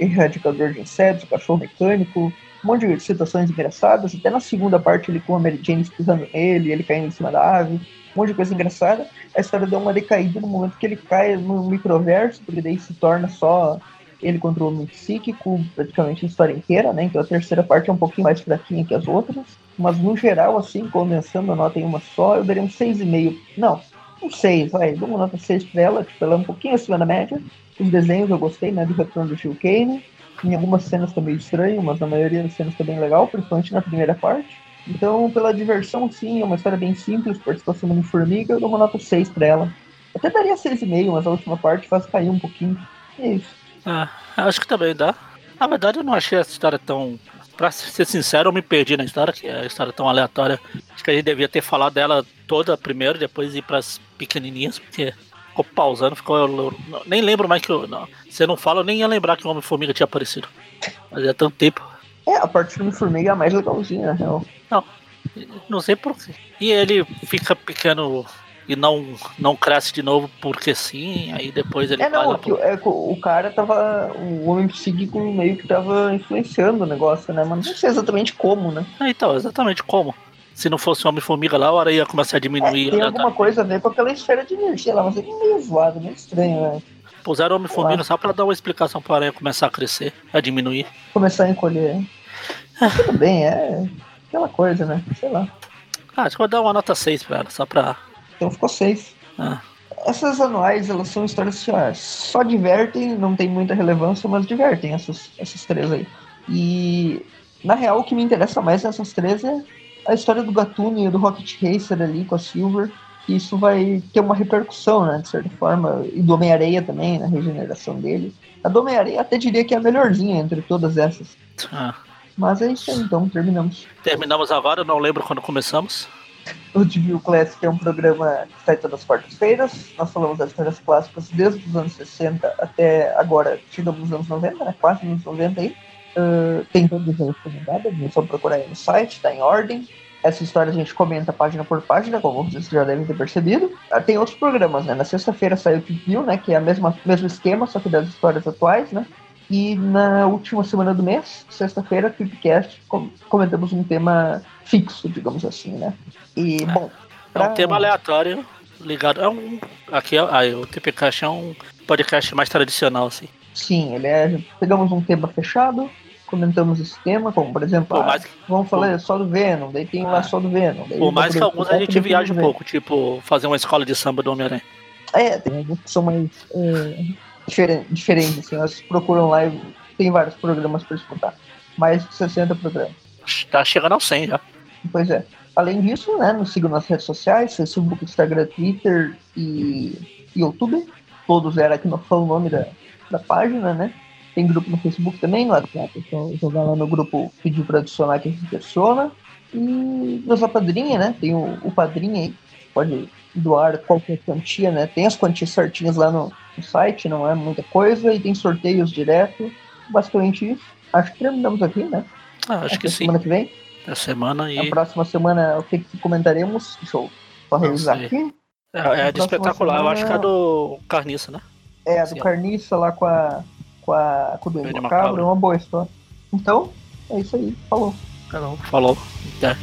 Speaker 3: erradicador de insetos, cachorro mecânico, um monte de situações engraçadas, até na segunda parte ele com a Mary Jane espirrando nele, ele caindo em cima da ave, monte de coisa engraçada. A história deu uma decaída no momento que ele cai no microverso, porque daí se torna só ele contra o homem psíquico, praticamente a história inteira, né? Então a terceira parte é um pouquinho mais fraquinha que as outras. Mas no geral, assim, condensando a nota em uma só, eu daria um 6,5. Não, um 6, vai. Dou uma nota 6 pra ela, tipo, ela é um pouquinho acima da média. Os desenhos eu gostei, né? Do retorno do Gil Kane. Em algumas cenas tá meio estranho, mas na maioria das cenas tá bem legal, principalmente na primeira parte. Então, pela diversão, sim, é uma história bem simples, participação de formiga, eu dou uma nota 6 pra ela. Até daria 6,5, mas a última parte faz cair um pouquinho. é isso.
Speaker 2: Ah, acho que também dá. Na verdade, eu não achei essa história tão. Pra ser sincero, eu me perdi na história, que é a história tão aleatória. Acho que a gente devia ter falado dela toda primeiro, depois ir pras pequenininhas, porque ficou pausando, ficou. eu nem lembro mais que eu. Não, você não fala, eu nem ia lembrar que o Homem-Formiga tinha aparecido. Mas é tanto tempo.
Speaker 3: É, a parte do Homem-Formiga é a mais legalzinha, na real.
Speaker 2: Não, não sei porquê. E ele fica pequeno e não, não cresce de novo porque sim, aí depois ele
Speaker 3: É, não, é que,
Speaker 2: pro-
Speaker 3: é o cara tava. O homem psíquico meio que tava influenciando o negócio, né? Mas não sei exatamente como, né?
Speaker 2: Ah, então, exatamente como. Se não fosse o Homem-Formiga lá, a hora ia começar a
Speaker 3: É,
Speaker 2: diminuir.
Speaker 3: tem
Speaker 2: né,
Speaker 3: alguma
Speaker 2: tá?
Speaker 3: coisa a ver com aquela esfera de energia lá, mas é meio zoado, meio estranho, né?
Speaker 2: Puseram o Homem-Formiga só pra dar uma explicação pra aranha começar a crescer, a diminuir.
Speaker 3: Começar a encolher. Mas tudo bem, é aquela coisa, né? Sei lá.
Speaker 2: Ah, acho que vou dar uma nota 6 pra ela, só pra.
Speaker 3: Então ficou seis.
Speaker 2: Ah,
Speaker 3: Essas anuais, elas são histórias assim, ó, só divertem, não tem muita relevância, mas divertem essas, essas três aí. E, na real, o que me interessa mais nessas três é a história do Gatuno e do Rocket Racer ali com a Silver, que isso vai ter uma repercussão, né, de certa forma, e do Homem-Areia também, na regeneração dele. A do Homem-Areia até diria que é a melhorzinha entre todas essas.
Speaker 2: ah.
Speaker 3: Mas é isso aí, então, terminamos.
Speaker 2: Terminamos agora, não lembro quando começamos.
Speaker 3: O Devil Classic é um programa que sai todas as quartas-feiras. Nós falamos das histórias clássicas desde os anos 60 até agora, chegamos nos anos 90, né? Quase nos 90 aí. Uh, tem todas as recomendadas, é só procurar aí no site, tá em ordem. Essa história a gente comenta página por página, como vocês já devem ter percebido. Ah, tem outros programas, né? Na sexta-feira saiu o View, né? Que é o mesmo esquema, só que das histórias atuais, né? E na última semana do mês, sexta-feira, com- comentamos um tema fixo, digamos assim, né? E, bom.
Speaker 2: É um
Speaker 3: pra-
Speaker 2: tema aleatório, ligado. É um. Aqui, é- aí, o TPCast é um podcast mais tradicional, assim.
Speaker 3: Sim, ele é. Pegamos um tema fechado, comentamos esse tema, como por exemplo,
Speaker 2: Por
Speaker 3: ah, vamos falar só do Venom, daí tem lá
Speaker 2: Ah.
Speaker 3: só do Venom.
Speaker 2: por mais que alguns a gente viaja um pouco, tipo, fazer uma escola de samba do Homem-Aranha.
Speaker 3: É, tem alguns que são mais é, diferen- diferentes, assim, elas procuram lá e tem vários programas para escutar. Mais de 60 programas.
Speaker 2: Tá chegando ao 100 já.
Speaker 3: Pois é. Além disso, né, nos sigam nas redes sociais, Facebook, Instagram, Twitter e YouTube. Todos eram aqui no fala o nome da, da página, né? Tem grupo no Facebook também, no WhatsApp. Então jogar lá no grupo, pedir para adicionar que a gente adiciona. E nossa padrinha, né? Tem o, o padrinho aí. Pode doar qualquer quantia, né? Tem as quantias certinhas lá no, no site, não é muita coisa. E tem sorteios direto. Basicamente isso. Acho que terminamos aqui, né?
Speaker 2: Ah, acho que
Speaker 3: Até
Speaker 2: sim.
Speaker 3: Semana que vem.
Speaker 2: É semana
Speaker 3: Na
Speaker 2: e.
Speaker 3: próxima semana, o que, que comentaremos? Deixa eu só revisar aqui.
Speaker 2: É, é a de espetacular, eu acho que é a
Speaker 3: semana-
Speaker 2: do Carniça, né?
Speaker 3: É, a do
Speaker 2: Sim.
Speaker 3: Carniça lá com a. com a. com o Duende Macabro, é uma boa história. Então, é isso aí. Falou.
Speaker 2: Falou. É.
Speaker 1: The